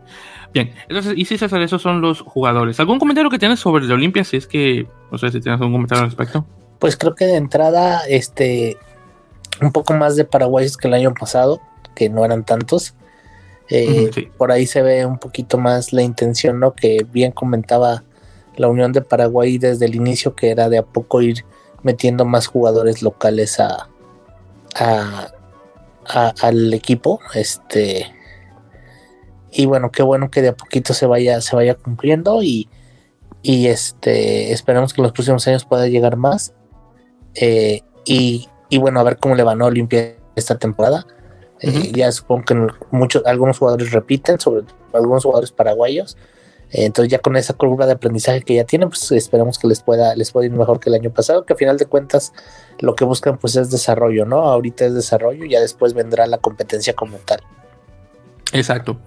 Bien, entonces, y si César, esos son los jugadores. ¿Algún comentario que tienes sobre el Olimpia? Si es que, no sé si tienes algún comentario al respecto. Pues creo que de entrada, este, un poco más de paraguayos que el año pasado, que no eran tantos. Eh, por ahí se ve un poquito más la intención, ¿no? Que bien comentaba la Unión de Paraguay desde el inicio, que era de a poco ir metiendo más jugadores locales a, al equipo. Este. Y bueno, qué bueno que de a poquito se vaya, se vaya cumpliendo y, y este esperamos que en los próximos años pueda llegar más. Eh, y, bueno, a ver cómo le va a Olimpia esta temporada. Eh, ya supongo que muchos, algunos jugadores repiten, sobre todo algunos jugadores paraguayos. entonces ya con esa curva de aprendizaje que ya tienen, pues esperamos que les pueda, les pueda ir mejor que el año pasado, que a final de cuentas lo que buscan pues es desarrollo, ¿no? Ahorita es desarrollo, ya después vendrá la competencia como tal. Exacto.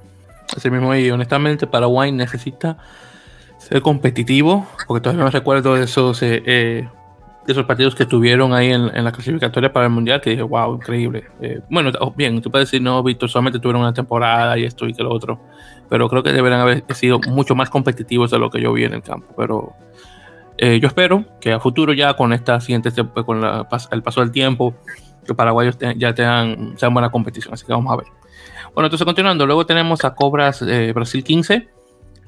Así mismo y honestamente Paraguay necesita ser competitivo, porque todavía no recuerdo de esos eh, eh esos partidos que tuvieron ahí en, la clasificatoria para el Mundial, que dije, wow, increíble. Eh, bueno, bien, tú puedes decir, no, Víctor, solamente tuvieron una temporada y esto y que lo otro, pero creo que deberían haber sido mucho más competitivos de lo que yo vi en el campo. Pero eh, yo espero que a futuro ya con esta siguiente, con el paso del tiempo, que paraguayos ya tengan, sean buena competición, así que vamos a ver. Bueno, entonces continuando, luego tenemos a Cobras eh, Brasil 15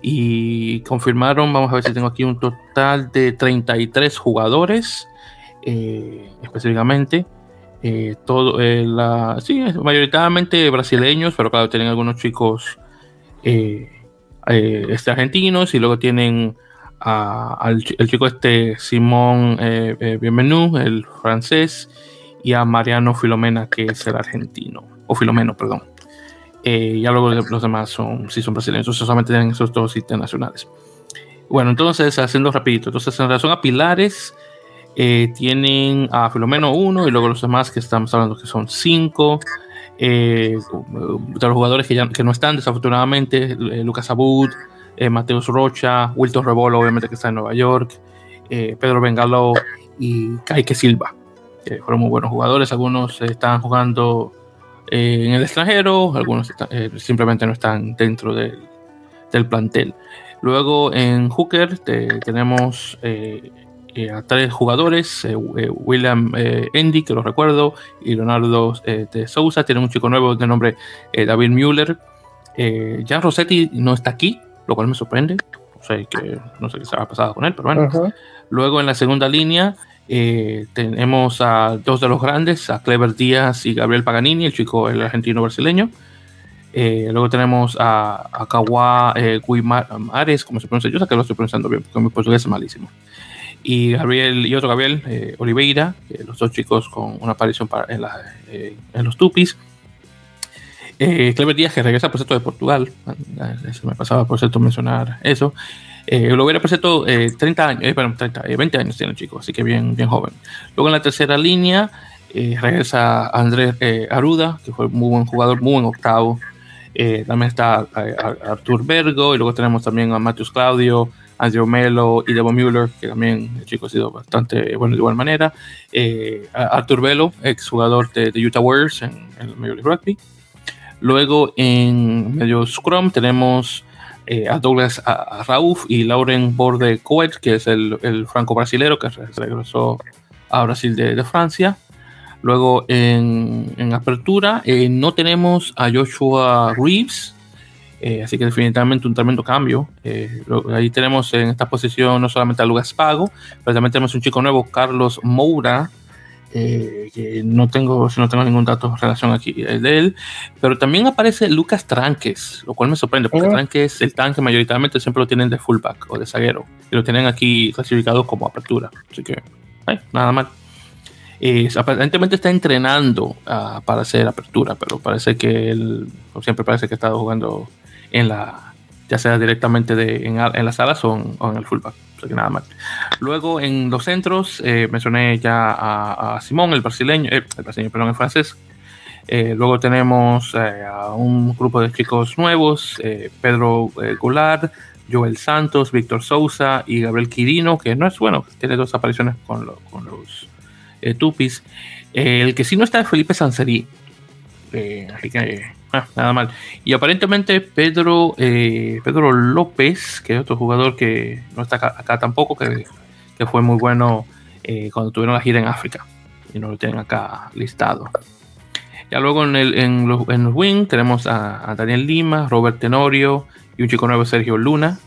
y confirmaron, vamos a ver si tengo aquí un total de 33 jugadores eh, específicamente. Eh, todo, la, sí, mayoritariamente brasileños, pero claro, tienen algunos chicos este, argentinos y luego tienen al el chico este Simón Bienvenu, el francés, y a Mariano Filomena, que es el argentino, o Filomeno, perdón. Ya luego los demás son, sí son brasileños, solamente tienen esos dos internacionales. Bueno, entonces, haciendo rapidito, entonces en relación a pilares, eh, tienen a Filomeno 1 y luego los demás que estamos hablando que son 5. Eh, de los jugadores que, ya, que no están, desafortunadamente, eh, Lucas Abud, Mateus Rocha, Wilton Rebolo, obviamente que está en Nueva York, Pedro Bengalo y Kaique Silva. fueron muy buenos jugadores, algunos están jugando en el extranjero, algunos simplemente no están dentro del, del plantel. Luego en Hooker tenemos eh, a tres jugadores, eh, eh, William Endy, que lo recuerdo, y Leonardo de Sousa. Tiene un chico nuevo de nombre David Müller. Jan Rossetti no está aquí, lo cual me sorprende. No sé, que, no sé qué se ha pasado con él, pero bueno. Luego en la segunda línea tenemos a dos de los grandes, a Clever Díaz y Gabriel Paganini, el chico, el argentino brasileño. luego tenemos a, a Kawa Guimares, como se pronuncia, yo sé que lo estoy pronunciando bien, porque mi portugués es malísimo y Gabriel y otro Gabriel eh, Oliveira, los dos chicos con una aparición en, eh, en, los Tupis. Eh, Clever Díaz, que regresa por cierto de Portugal, se me pasaba por cierto mencionar eso. Eh, hubiera por cierto 30 años, bueno, 30, 20 años tiene el chico, así que bien, bien joven. Luego en la tercera línea regresa Andrés Aruda, que fue muy buen jugador, muy buen octavo. también está Artur Bergo, y luego tenemos también a Matius Claudio, Andrew Melo y Devon Mueller, que también el chico ha sido bastante bueno de igual manera. Eh, Arthur Velo, ex jugador de, Utah Warriors en, el Major League Rugby. Luego en medio Scrum tenemos eh, a Douglas Rauf y Lauren Borde Coet, que es el, franco brasilero que regresó a Brasil de, Francia. Luego en, apertura eh, no tenemos a Joshua Reeves, eh, así que definitivamente un tremendo cambio. Eh, ahí tenemos en esta posición no solamente a Lucas Pago, pero también tenemos un chico nuevo, Carlos Moura, eh, que no tengo, no tengo ningún dato en relación aquí de él, pero también aparece Lucas Tranques, lo cual me sorprende, porque Tranques, el tanque mayoritariamente siempre lo tienen de fullback o de zaguero, y lo tienen aquí clasificado como apertura, así que nada mal. aparentemente está entrenando ah, para hacer apertura, pero parece que él siempre parece que ha estado jugando en la, ya sea directamente de, en, en las alas o en, el fullback. Luego en los centros eh, mencioné ya a, Simón, el brasileño, eh, el brasileño, perdón, el francés. Eh, luego tenemos a un grupo de chicos nuevos, Pedro Goulart, Joel Santos, Víctor Sousa y Gabriel Quirino, que no es bueno, tiene dos apariciones con, con los Tupis. el que sí no está es Felipe Sanseri. así ah, nada mal. Y aparentemente Pedro, Pedro López, que es otro jugador que no está acá, tampoco, que, que, fue muy bueno cuando tuvieron la gira en África. Y no lo tienen acá listado. Ya luego en, el, en, los, en wing tenemos a, Daniel Lima, Robert Tenorio y un chico nuevo, Sergio Luna.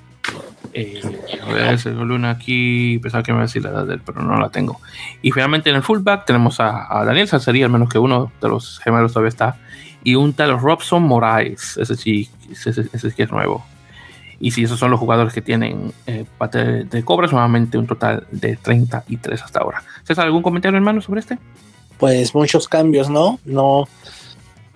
Eh, a ver, Sergio Luna aquí, pensaba que me iba a decir la edad de él, pero no la tengo. Y finalmente en el fullback tenemos a, Daniel Salcería, al menos que uno de los gemelos todavía está, y un tal Robson Moraes, ese sí, ese, sí que es nuevo. Y si esos son los jugadores que tienen eh, de, cobras, nuevamente un total de 33 hasta ahora. ¿César, algún comentario, hermano, sobre este? pues muchos cambios, ¿no? No,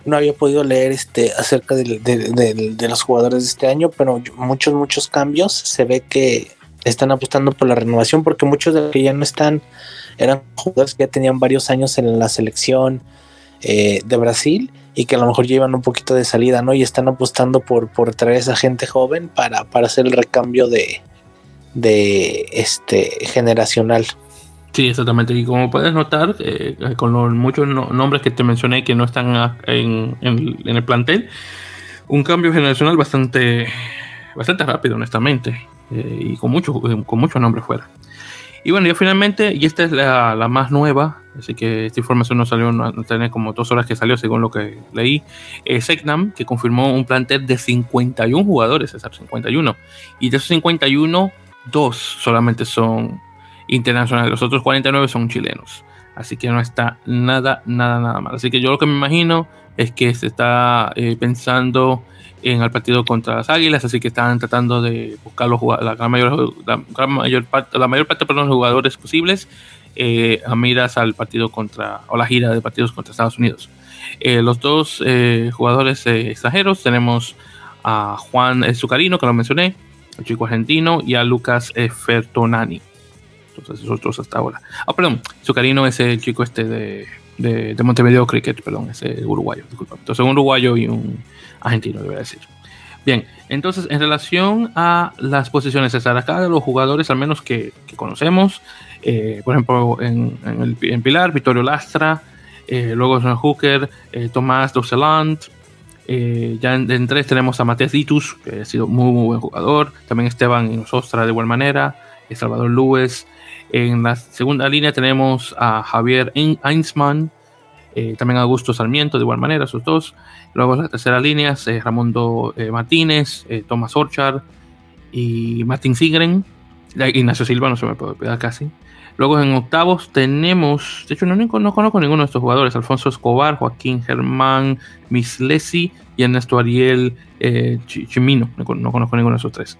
no había podido leer este acerca de, los jugadores de este año, pero muchos, muchos cambios. Se ve que están apostando por la renovación porque muchos de los que ya no están eran jugadores que ya tenían varios años en la selección eh, de Brasil y que a lo mejor llevan un poquito de salida, ¿no? Y están apostando por, por traer a esa gente joven para, para hacer el recambio de, de este generacional. Sí, exactamente. Y como puedes notar, eh, con los muchos nombres que te mencioné que no están en, el plantel, un cambio generacional bastante, bastante rápido, honestamente, eh, y con muchos con muchos nombres fuera. Y bueno, ya finalmente, y esta es la, más nueva, así que esta información no salió, no, tiene como dos horas que salió según lo que leí. Eh, Segnam, que confirmó un plantel de 51 jugadores, César, 51. Y de esos 51, dos solamente son internacionales. Los otros 49 son chilenos. Así que no está nada, nada, nada mal. Así que yo lo que me imagino es que se está eh, pensando en el partido contra las Águilas, así que están tratando de buscar los, la, gran mayor, la, mayor parte, la mayor parte de los jugadores posibles eh, a miras al partido contra, o la gira de partidos contra Estados Unidos. Eh, los dos jugadores extranjeros tenemos a Juan Zucarino, que lo mencioné, el chico argentino, y a Lucas Fertonani esos otros hasta ahora. Ah, perdón, Zucarino es el chico este de, de, Montevideo Cricket, perdón, ese uruguayo, disculpa. Entonces un uruguayo y un argentino, debería decir. Bien, entonces en relación a las posiciones, César, acá de los jugadores al menos que, conocemos, eh, por ejemplo, en, en, Pilar, Vittorio Lastra, eh, luego en Hooker, eh, Tomás Docelant, ya en, tres tenemos a Matías Ditus, que ha sido muy, buen jugador, también Esteban Inosostra de igual manera, Salvador Luis, en la segunda línea tenemos a Javier Einsman, eh, también Augusto Sarmiento, de igual manera, esos dos. Luego en la tercera línea, eh, Ramondo eh, Martínez, Tomás Orchard y Martín Sigren. Ignacio Silva, no se me puede olvidar casi. Luego en octavos tenemos, de hecho no, no, conozco ninguno de estos jugadores, Alfonso Escobar, Joaquín Germán Mislesi y Ernesto Ariel Chimino, no, conozco ninguno de esos tres.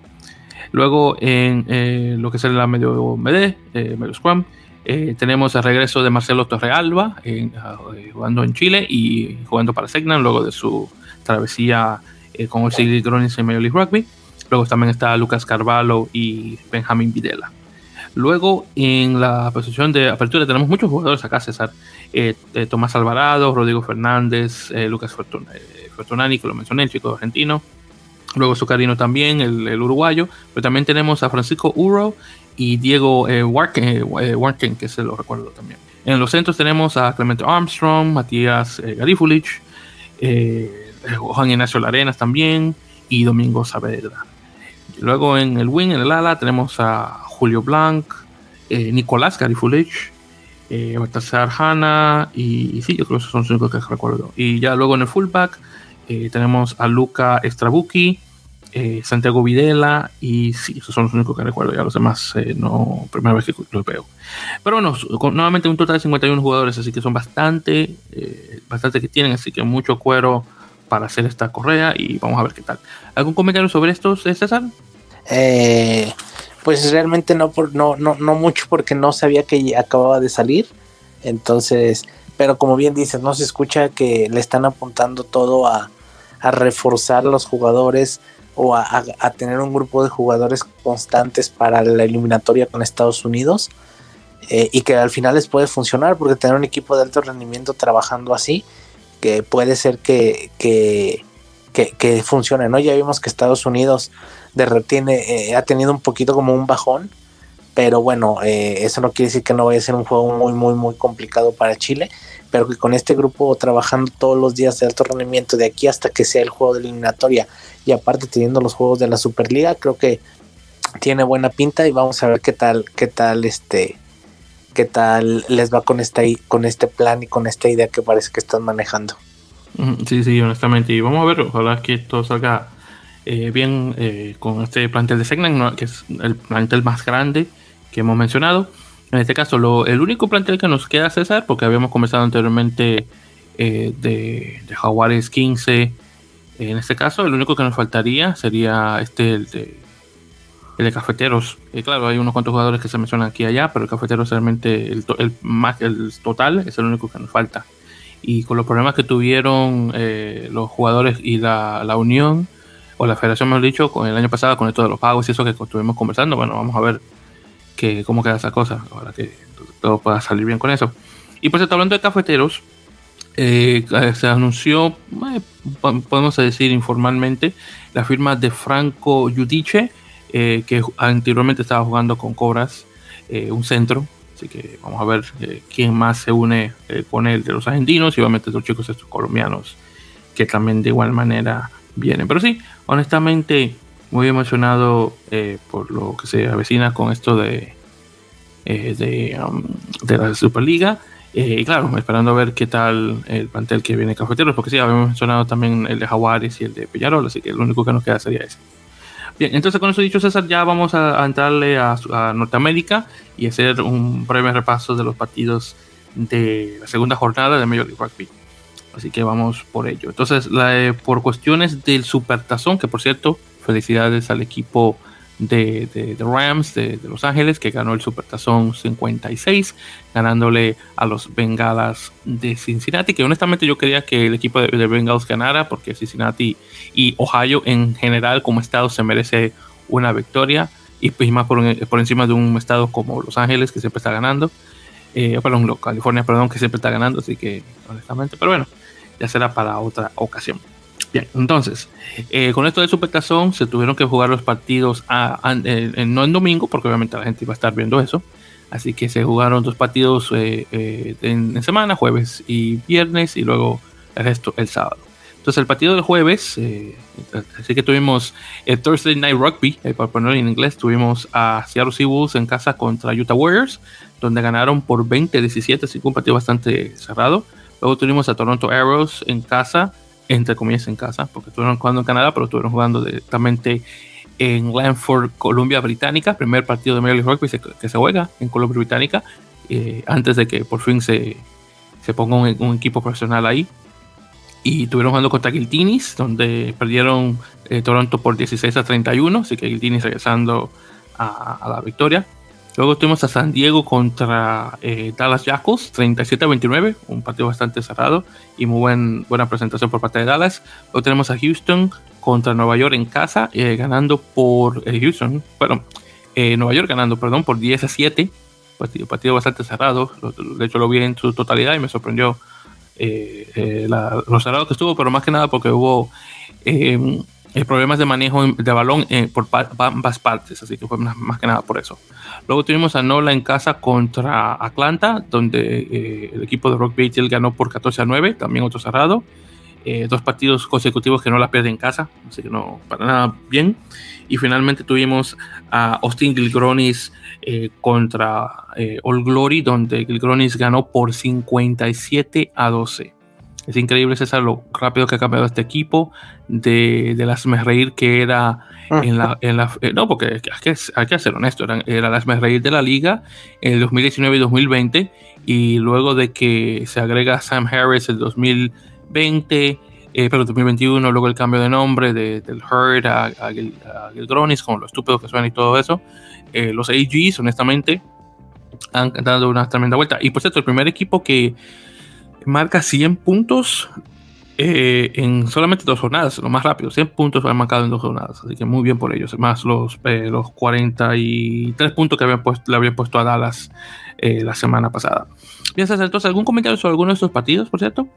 Luego en eh, lo que es la medio MD, eh, medio Scrum, eh, tenemos el regreso de Marcelo Torrealba ah, jugando en Chile y jugando para Segnan luego de su travesía con el Sigrid Gronis en Major League Rugby. Luego también está Lucas Carvalho y Benjamín Videla. Luego en la posición de apertura tenemos muchos jugadores acá, César. Tomás Alvarado, Rodrigo Fernández, Lucas Fortunani, que lo mencioné, el chico argentino. Luego Zucarino también, el, uruguayo. Pero también tenemos a Francisco Uro y Diego eh, eh, eh que se lo recuerdo también. En los centros tenemos a Clemente Armstrong, Matías eh, Garifulich, Juan Ignacio Larenas también y Domingo Saavedra. Luego en el wing, en el ala, tenemos a Julio Blanc, Nicolás Garifulich, eh, Baltasar Hanna y, sí, yo creo que esos son los únicos que recuerdo. Y ya luego en el fullback tenemos a Luca Strabuki, eh, Santiago Videla y sí, esos son los únicos que recuerdo, ya los demás eh, no, primera vez que los veo. Pero bueno, nuevamente un total de 51 jugadores, así que son bastante, eh, bastante que tienen, así que mucho cuero para hacer esta correa y vamos a ver qué tal. ¿Algún comentario sobre estos, César? pues realmente no, por, no, no, no mucho porque no sabía que acababa de salir, entonces, pero como bien dices, no se escucha que le están apuntando todo a, a reforzar los jugadores o a, tener un grupo de jugadores constantes para la eliminatoria con Estados Unidos eh, y que al final les puede funcionar porque tener un equipo de alto rendimiento trabajando así que puede ser que, que, que, funcione, ¿no? Ya vimos que Estados Unidos de repente eh, ha tenido un poquito como un bajón pero bueno, eh, eso no quiere decir que no vaya a ser un juego muy, muy, muy complicado para Chile, pero que con este grupo trabajando todos los días de alto rendimiento de aquí hasta que sea el juego de eliminatoria y aparte teniendo los juegos de la Superliga, creo que tiene buena pinta y vamos a ver qué tal, qué tal este, qué tal les va con esta, con este plan y con esta idea que parece que están manejando. Sí, sí, honestamente. Y vamos a ver, ojalá que esto salga eh, bien eh, con este plantel de Segnan, que es el plantel más grande que hemos mencionado. En este caso, lo, el único plantel que nos queda, César, porque habíamos conversado anteriormente eh, de, de, Jaguares 15, en este caso, el único que nos faltaría sería este, el de, el de Cafeteros. Y claro, hay unos cuantos jugadores que se mencionan aquí y allá, pero el Cafeteros realmente, el, el, el total, es el único que nos falta. Y con los problemas que tuvieron eh, los jugadores y la, la Unión, o la Federación, mejor dicho, con el año pasado, con esto de los pagos y eso que estuvimos conversando, bueno, vamos a ver que, cómo queda esa cosa, ahora que todo pueda salir bien con eso. Y pues hablando de cafeteros, eh, se anunció, eh, podemos decir informalmente, la firma de Franco Giudice, eh, que anteriormente estaba jugando con Cobras, eh, un centro. Así que vamos a ver eh, quién más se une con él de los argentinos y obviamente los chicos estos colombianos que también de igual manera vienen. Pero sí, honestamente, muy emocionado por lo que se avecina con esto de, de, um, de, la Superliga. y claro, esperando a ver qué tal el plantel que viene Cafeteros, porque sí, habíamos mencionado también el de Jaguares y el de Peñarol, así que lo único que nos queda sería ese. Bien, entonces con eso dicho, César, ya vamos a, a entrarle a, a, Norteamérica y hacer un breve repaso de los partidos de la segunda jornada de Major League Rugby. Así que vamos por ello. Entonces, la, eh, por cuestiones del Supertazón, que por cierto, felicidades al equipo de, Rams de, Los Ángeles, que ganó el Supertazón 56, ganándole a los Bengalas de Cincinnati, que honestamente yo quería que el equipo de, Bengals ganara, porque Cincinnati y Ohio en general como estado se merece una victoria, y pues más por, por encima de un estado como Los Ángeles, que siempre está ganando, eh, perdón, California, perdón, que siempre está ganando, así que honestamente, pero bueno, ya será para otra ocasión. Bien, entonces, eh, con esto del Supertazón se tuvieron que jugar los partidos a, a, eh, no en domingo, porque obviamente la gente iba a estar viendo eso. Así que se jugaron dos partidos eh, eh en, en, semana, jueves y viernes, y luego el resto el sábado. Entonces, el partido del jueves, eh, así que tuvimos el Thursday Night Rugby, para ponerlo en inglés, tuvimos a Seattle Seawolves en casa contra Utah Warriors, donde ganaron por 20-17, así que un partido bastante cerrado. Luego tuvimos a Toronto Arrows en casa entre comillas en casa, porque estuvieron jugando en Canadá, pero estuvieron jugando directamente en Lanford, Columbia Británica, primer partido de Major League Rugby que se juega en Columbia Británica, eh, antes de que por fin se, se ponga un, equipo profesional ahí. Y estuvieron jugando contra Guiltinis, donde perdieron eh, Toronto por 16 a 31, así que Guiltinis regresando a la victoria. Luego tuvimos a San Diego contra eh, Dallas Jackals, 37 a 29, un partido bastante cerrado y muy buen, buena presentación por parte de Dallas. Luego tenemos a Houston contra Nueva York en casa, eh, ganando por eh, Houston, bueno, Nueva York ganando, perdón, por 10 a 7, partido, partido bastante cerrado. De hecho, lo vi en su totalidad y me sorprendió la, lo cerrado que estuvo, pero más que nada porque hubo eh, problemas de manejo de balón eh, por ambas partes, así que fue más, que nada por eso. Luego tuvimos a Nola en casa contra Atlanta, donde eh, el equipo de Rock Beatles ganó por 14 a 9, también otro cerrado. Eh, dos partidos consecutivos que no la pierde en casa, así que no, para nada bien. Y finalmente tuvimos a Austin Gilgronis contra All Glory, donde Gilgronis ganó por 57 a 12. Es increíble, César, lo rápido que ha cambiado este equipo de, de las reír que era en la, en la eh, no, porque hay que, hay que ser honesto, era, era las reír de la liga en el 2019 y 2020 y luego de que se agrega Sam Harris el 2020, eh, pero 2021, luego el cambio de nombre de, del Herd a, a, a Gilgronis, con lo estúpido que suena y todo eso, eh, los AGs, honestamente, han dado una tremenda vuelta. Y por cierto, el primer equipo que marca 100 puntos eh, en solamente dos jornadas, lo más rápido. 100 puntos han marcado en dos jornadas, así que muy bien por ellos. Más los, eh, los 43 puntos que habían puesto, le habían puesto a Dallas eh, la semana pasada. Bien, entonces, ¿algún comentario sobre alguno de estos partidos, por cierto?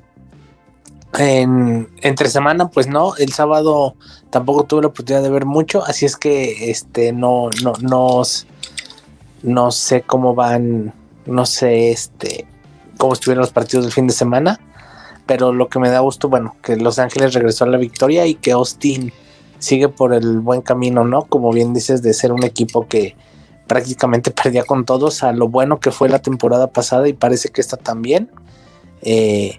En, entre semana, pues no, el sábado tampoco tuve la oportunidad de ver mucho, así es que este no, no nos no sé cómo van, no sé este, cómo estuvieron los partidos del fin de semana, pero lo que me da gusto, bueno, que Los Ángeles regresó a la victoria y que Austin sigue por el buen camino, ¿no? Como bien dices, de ser un equipo que prácticamente *laughs* perdía con todos a lo bueno que fue la temporada pasada y parece que está también. Eh,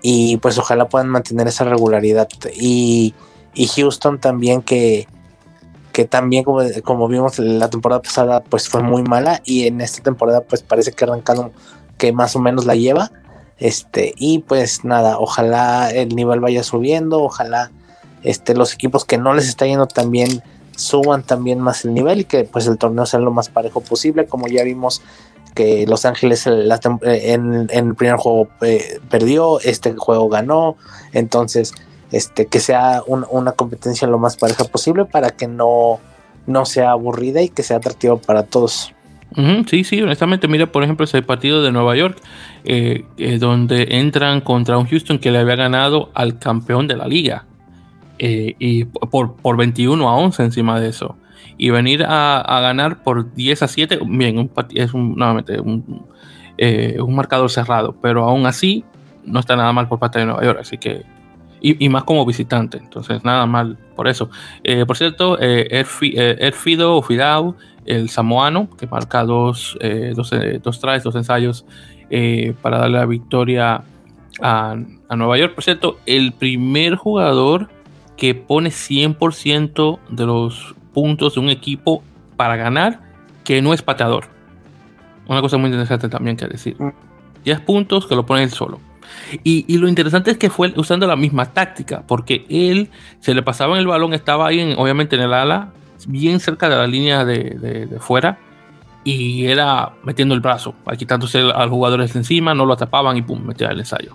y pues ojalá puedan mantener esa regularidad. Y, y Houston también que que también como, como vimos la temporada pasada pues fue muy mala y en esta temporada pues parece que arrancado que más o menos la lleva este y pues nada ojalá el nivel vaya subiendo ojalá este los equipos que no les está yendo tan bien suban también más el nivel y que pues el torneo sea lo más parejo posible como ya vimos que Los Ángeles en, el primer juego eh, perdió este juego ganó entonces este, que sea una competencia lo más pareja posible para que no, no sea aburrida y que sea atractiva para todos. Sí, sí, honestamente, mira, por ejemplo, ese partido de Nueva York, eh, eh, donde entran contra un Houston que le había ganado al campeón de la liga, eh, y por, por 21 a 11 encima de eso. Y venir a, ganar por 10 a 7, bien, es un, nuevamente un, un marcador cerrado, pero aún así no está nada mal por parte de Nueva York, así que y, más como visitante. Entonces, nada mal por eso. Eh, por cierto, eh, Erfido o Fidao, el samoano, que marca dos, eh, dos, eh, dos tries, dos ensayos para darle la victoria a, a, Nueva York. Por cierto, el primer jugador que pone 100% de los puntos de un equipo para ganar, que no es pateador. Una cosa muy interesante también que decir. 10 mm. puntos que lo pone él solo. Y, lo interesante es que fue usando la misma táctica, porque él se le pasaba en el balón, estaba ahí, obviamente en el ala, bien cerca de la línea de, fuera, y era metiendo el brazo, quitándose al jugador de encima, no lo atrapaban y pum, metía el ensayo.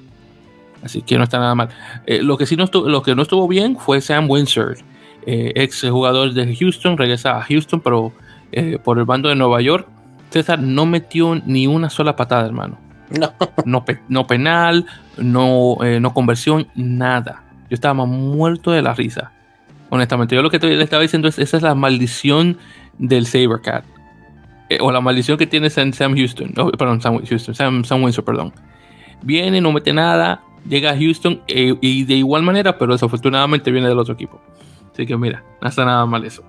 Así que no está nada mal. Eh, lo, que sí no estuvo, lo que no estuvo bien fue Sam Windsor, eh, ex jugador de Houston, regresa a Houston, pero eh, por el bando de Nueva York. César no metió ni una sola patada, hermano. No. *laughs* No, penal, no, eh, no conversión, nada. Yo estaba muerto de la risa. Honestamente, yo lo que le estaba diciendo es: esa es la maldición del Sabercat. Eh, o la maldición que tiene Sam, Houston. perdón, Sam Houston. Sam, Windsor, perdón. Viene, no mete nada, llega a Houston eh, y de igual manera, pero desafortunadamente viene del otro equipo. Así que mira, no está nada mal eso.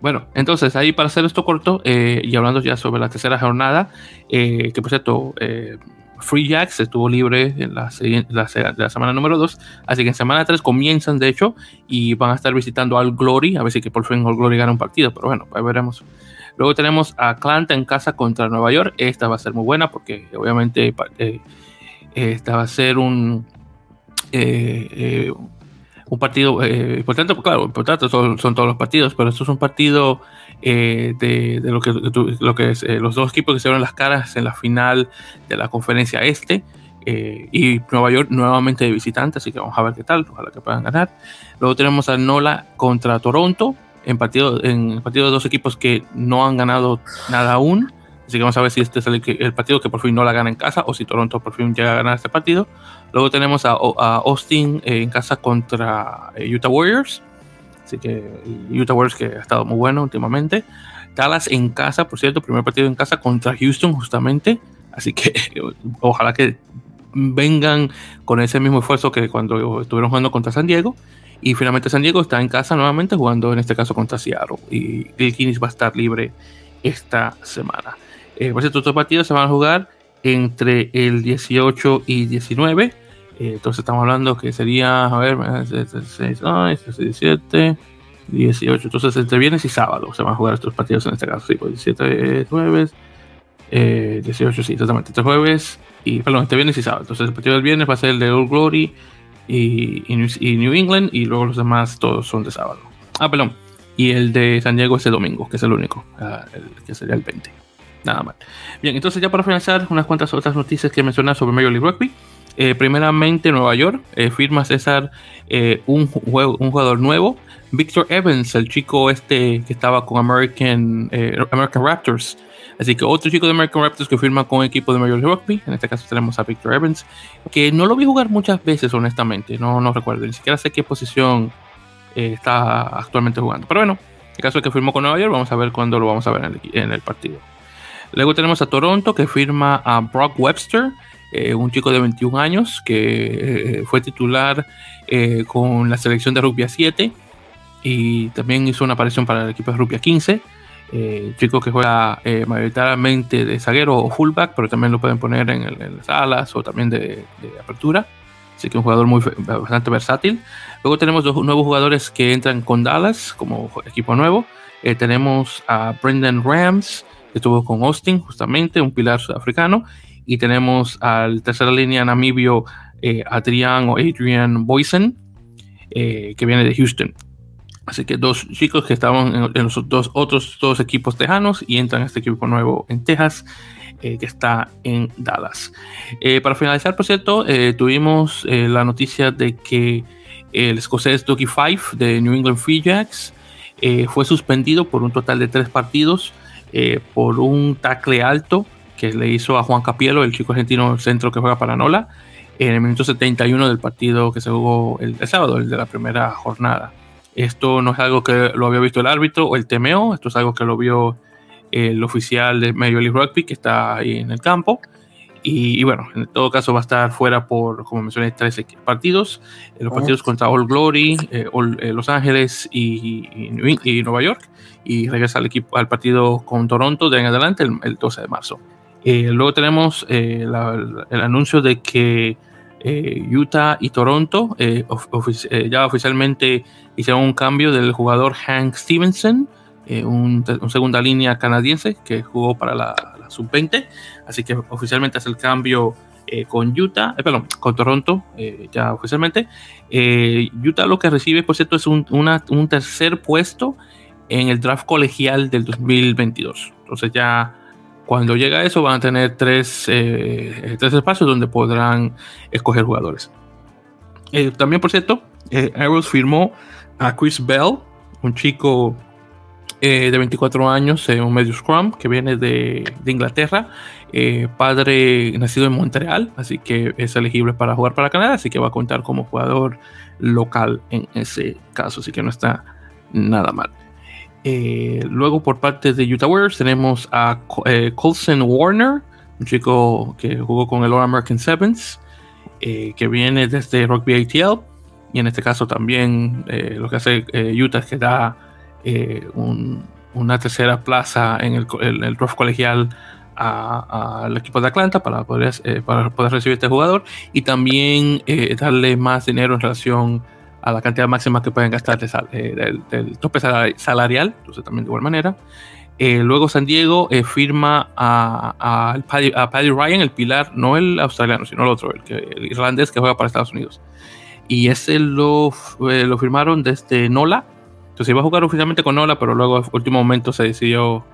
Bueno, entonces ahí para hacer esto corto eh, y hablando ya sobre la tercera jornada, eh, que por cierto, eh, Free Jacks estuvo libre en la, la, semana número 2, así que en semana 3 comienzan de hecho y van a estar visitando al Glory, a ver si que por fin All Glory gana un partido, pero bueno, ahí veremos. Luego tenemos a Atlanta en casa contra Nueva York, esta va a ser muy buena porque obviamente esta va a ser un un partido eh, importante, pues, claro, importante son, son, todos los partidos, pero esto es un partido eh, de, lo que, es, eh, los dos equipos que se vieron las caras en la final de la conferencia este. y Nueva York nuevamente de visitante, así que vamos a ver qué tal, ojalá que puedan ganar. Luego tenemos a Nola contra Toronto, en partido, en partido de dos equipos que no han ganado nada aún. Así que vamos a ver si este es el, partido que por fin no la gana en casa o si Toronto por fin llega a ganar este partido. Luego tenemos a, Austin en casa contra eh, Utah Warriors. Así que Utah Warriors que ha estado muy bueno últimamente. Dallas en casa, por cierto, primer partido en casa contra Houston justamente. Así que *laughs* ojalá que vengan con ese mismo esfuerzo que cuando estuvieron jugando contra San Diego. Y finalmente San Diego está en casa nuevamente jugando en este caso contra Seattle. Y Gilkins va a estar libre esta semana. Eh, por cierto, estos partidos se van a jugar entre el 18 y 19. Eh, entonces estamos hablando que sería, a ver, 17, 18. Entonces entre viernes y sábado se van a jugar estos partidos en este caso. Sí, pues 17 jueves, eh, 18, sí, exactamente. Este jueves y, perdón, este viernes y sábado. Entonces el partido del viernes va a ser el de Old Glory y, New, England y luego los demás todos son de sábado. Ah, perdón. Y el de San Diego es el domingo, que es el único, ah, el, que sería el 20. Nada mal. Bien, entonces ya para finalizar, unas cuantas otras noticias que mencionar sobre Major League Rugby. Eh, primeramente, Nueva York eh, firma César eh, un, jugador nuevo, Victor Evans, el chico este que estaba con American, American Raptors. Así que otro chico de American Raptors que firma con equipo de Major League Rugby. En este caso tenemos a Victor Evans, que no lo vi jugar muchas veces, honestamente. No, no recuerdo, ni siquiera sé qué posición está actualmente jugando. Pero bueno, el caso de que firmó con Nueva York, vamos a ver cuándo lo vamos a ver en el, partido. Luego tenemos a Toronto que firma a Brock Webster, eh, un chico de 21 años que eh, fue titular eh, con la selección de rugby 7 y también hizo una aparición para el equipo de rugby 15. chico que juega mayoritariamente de zaguero o fullback, pero también lo pueden poner en, las alas o también de, de apertura. Así que un jugador muy bastante versátil. Luego tenemos dos nuevos jugadores que entran con Dallas como equipo nuevo. Eh, tenemos a Brendan Rams, que estuvo con Austin, justamente, un pilar sudafricano. Y tenemos al tercera línea namibio eh, Adrian o Adrian Boysen, eh, que viene de Houston. Así que dos chicos que estaban en, los dos otros dos equipos tejanos y entran a este equipo nuevo en Texas, que está en Dallas. para finalizar, por cierto, tuvimos la noticia de que el escocés Dougie Fife de New England Free Jacks eh, fue suspendido por un total de tres partidos eh, por un tackle alto que le hizo a Juan Capielo, el chico argentino centro que juega para Nola, en el minuto 71 del partido que se jugó el, sábado, el de la primera jornada. Esto no es algo que lo había visto el árbitro o el TMO, esto es algo que lo vio el oficial de Major League Rugby que está ahí en el campo. Y, bueno, en todo caso va a estar fuera por, como mencioné, tres partidos. los partidos contra All Glory, eh, eh, Los Ángeles y, Nueva York. Y regresa al, equipo, al partido con Toronto de en adelante el, 12 de marzo. Eh, luego tenemos el anuncio de que Utah y Toronto ya oficialmente hicieron un cambio del jugador Hank Stevenson, un, segunda línea canadiense que jugó para la sub-20, así que oficialmente hace el cambio eh, con Utah, eh, perdón, con Toronto, eh, ya oficialmente. Utah lo que recibe, por cierto, es un, un, tercer puesto en el draft colegial del 2022. Entonces ya cuando llega eso van a tener tres, tres espacios donde podrán escoger jugadores. también, por cierto, Arrows firmó a Chris Bell, un chico eh, de 24 años, eh, un medio scrum que viene de, Inglaterra, eh, padre nacido en Montreal, así que es elegible para jugar para Canadá, así que va a contar como jugador local en ese caso, así que no está nada mal. Luego por parte de Utah Warriors tenemos a Colson Warner, un chico que jugó con el All American Sevens, que viene desde Rugby ATL, y en este caso también lo que hace Utah es que da eh, una tercera plaza en el, el, colegial al equipo de Atlanta para poder, eh, recibir este jugador y también eh, darle más dinero en relación a la cantidad máxima que pueden gastar del, tope salarial, entonces también de igual manera. luego San Diego firma a, a, Paddy, Ryan, el pilar, no el australiano, sino el otro, el, que, el irlandés que juega para Estados Unidos. Y ese lo, lo firmaron desde NOLA, entonces iba a jugar oficialmente con Nola, pero luego, en último momento, se decidió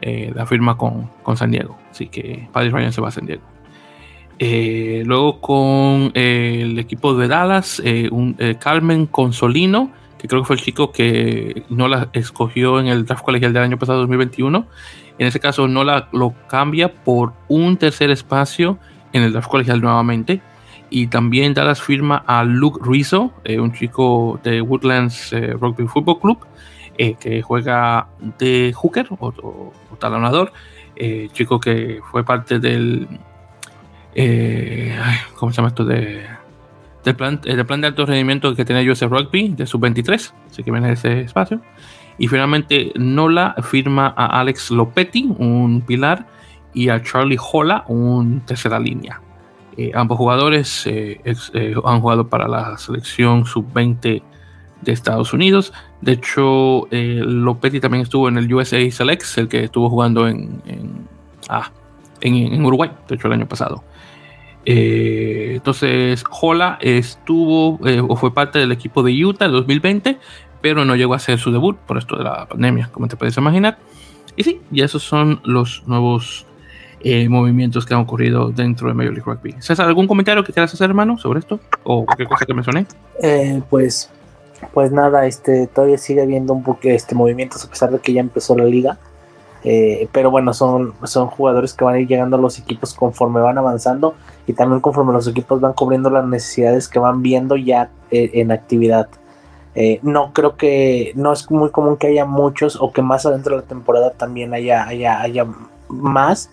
eh, la firma con, con, San Diego. Así que Paddy Ryan se va a San Diego. Eh, luego con eh, el equipo de Dallas, un, Carmen Consolino, que creo que fue el chico que Nola escogió en el draft colegial del año pasado, 2021. En ese caso, Nola lo cambia por un tercer espacio en el draft colegial nuevamente. Y también Dallas firma a Luke Rizzo, eh, un chico de Woodlands eh, Rugby Football Club, eh, que juega de hooker o, talonador. chico que fue parte del. ¿Cómo se llama esto? De, del, plan, del plan de alto rendimiento que tenía US Rugby de sub-23, así que viene ese espacio. Y finalmente Nola firma a Alex Lopetti, un pilar, y a Charlie Hola, un tercera línea. Eh, ambos jugadores eh, eh, han jugado para la selección sub-20 de Estados Unidos. De hecho, Lopetti también estuvo en el USA Selects, el que estuvo jugando en, ah, en, Uruguay, de hecho, el año pasado. Entonces, Hola estuvo o fue parte del equipo de Utah en 2020, pero no llegó a hacer su debut por esto de la pandemia, como te puedes imaginar. Y sí, y esos son los nuevos eh, movimientos que han ocurrido dentro de Major League Rugby. César, ¿algún comentario que quieras hacer, hermano, sobre esto? ¿O cualquier cosa que mencioné? Eh, pues, pues nada, este, todavía sigue habiendo un poco este movimientos a pesar de que ya empezó la liga. Eh, pero bueno, son, son jugadores que van a ir llegando a los equipos conforme van avanzando y también conforme los equipos van cubriendo las necesidades que van viendo ya en actividad. Eh, no creo que, no es muy común que haya muchos o que más adentro de la temporada también haya, haya, haya más,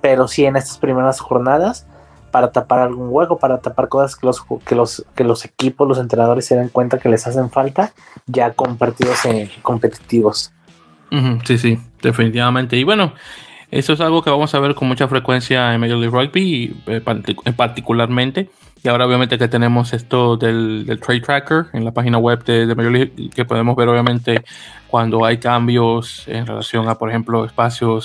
pero sí en estas primeras jornadas para tapar algún hueco, para tapar cosas que los, que los, que los equipos, los entrenadores se den cuenta que les hacen falta ya con partidos eh, competitivos. sí, sí, definitivamente. Y bueno, eso es algo que vamos a ver con mucha frecuencia en Major League Rugby, eh, particularmente. Y ahora obviamente que tenemos esto del, Trade Tracker en la página web de, de Major que podemos ver obviamente cuando hay cambios en relación a, por ejemplo, espacios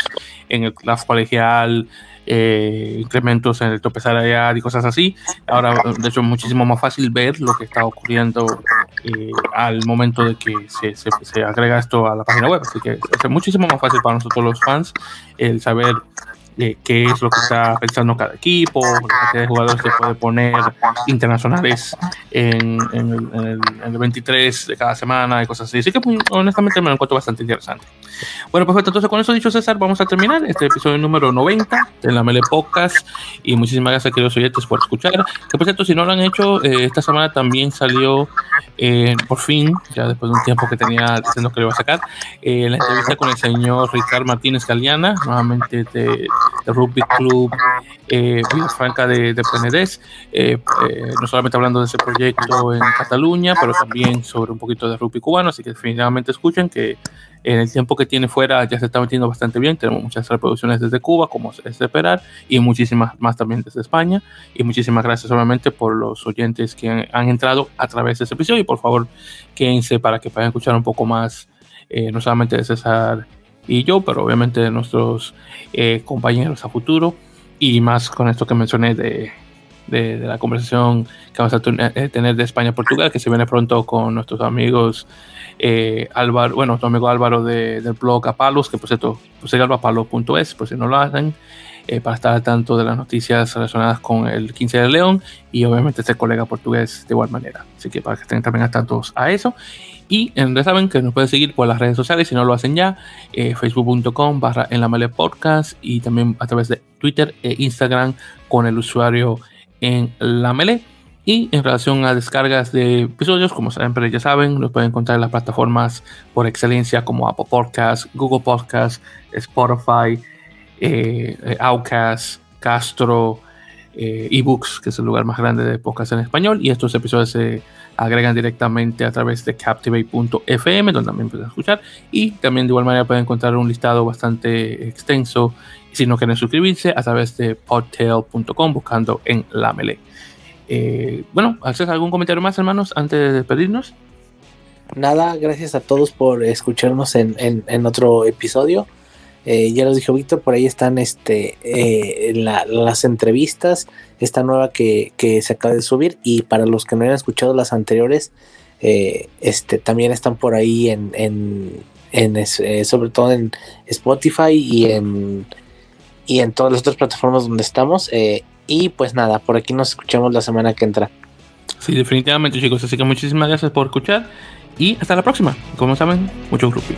en el clase colegial, eh, incrementos en el tope salarial y cosas así. Ahora, de hecho, es muchísimo más fácil ver lo que está ocurriendo eh, al momento de que se, se, agrega esto a la página web. Así que es muchísimo más fácil para nosotros los fans el saber qué es lo que está pensando cada equipo, la cantidad de jugadores que puede poner internacionales en, el, 23 de cada semana y cosas así. Así que pues, honestamente me lo encuentro bastante interesante. Bueno, perfecto. Entonces con eso dicho César, vamos a terminar este episodio número 90 de la Mele Podcast y muchísimas gracias queridos oyentes por escuchar. Que por cierto, si no lo han hecho, eh, esta semana también salió eh, por fin, ya después de un tiempo que tenía diciendo que lo iba a sacar, eh, la entrevista con el señor Ricardo Martínez Galeana, nuevamente de de Rugby Club eh, Franca de, de Penedés, eh, eh, no solamente hablando de ese proyecto en Cataluña, pero también sobre un poquito de rugby cubano, así que definitivamente escuchen que en el tiempo que tiene fuera ya se está metiendo bastante bien, tenemos muchas reproducciones desde Cuba, como es de esperar, y muchísimas más también desde España, y muchísimas gracias obviamente por los oyentes que han, entrado a través de ese episodio, y por favor quédense para que puedan escuchar un poco más, eh, no solamente de César y yo, pero obviamente de nuestros eh, compañeros a futuro y más con esto que mencioné de, de, la conversación que vamos a eh, tener de España-Portugal, que se viene pronto con nuestros amigos eh, Álvaro, bueno, nuestro amigo Álvaro de, del blog Apalos, que por cierto, pues apalo.es, por si no lo hacen, para estar al tanto de las noticias relacionadas con el 15 de León y obviamente este colega portugués de igual manera. Así que para que estén también al tanto a eso. Y ya saben que nos pueden seguir por las redes sociales si no lo hacen ya, eh, facebook.com barra en la mele podcast y también a través de Twitter e Instagram con el usuario en la mele. Y en relación a descargas de episodios, como siempre ya saben, los pueden encontrar en las plataformas por excelencia como Apple Podcasts, Google Podcasts, Spotify, eh, eh Outcast, Castro, eh, ebooks, que es el lugar más grande de podcast en español. Y estos episodios se agregan directamente a través de captivate.fm, donde también pueden escuchar. Y también de igual manera pueden encontrar un listado bastante extenso, si no quieren suscribirse, a través de podtail.com, buscando en la melee. Eh, bueno, ¿haces algún comentario más, hermanos, antes de despedirnos? Nada, gracias a todos por escucharnos en, en otro episodio. Eh, ya los dijo Víctor, por ahí están este, eh, las entrevistas, esta nueva que, se acaba de subir y para los que no hayan escuchado las anteriores, eh, este, también están por ahí en, en, sobre todo en Spotify y en, y en todas las otras plataformas donde estamos. y pues nada, por aquí nos escuchamos la semana que entra. Sí, definitivamente chicos, así que muchísimas gracias por escuchar y hasta la próxima. Como saben, mucho grupo.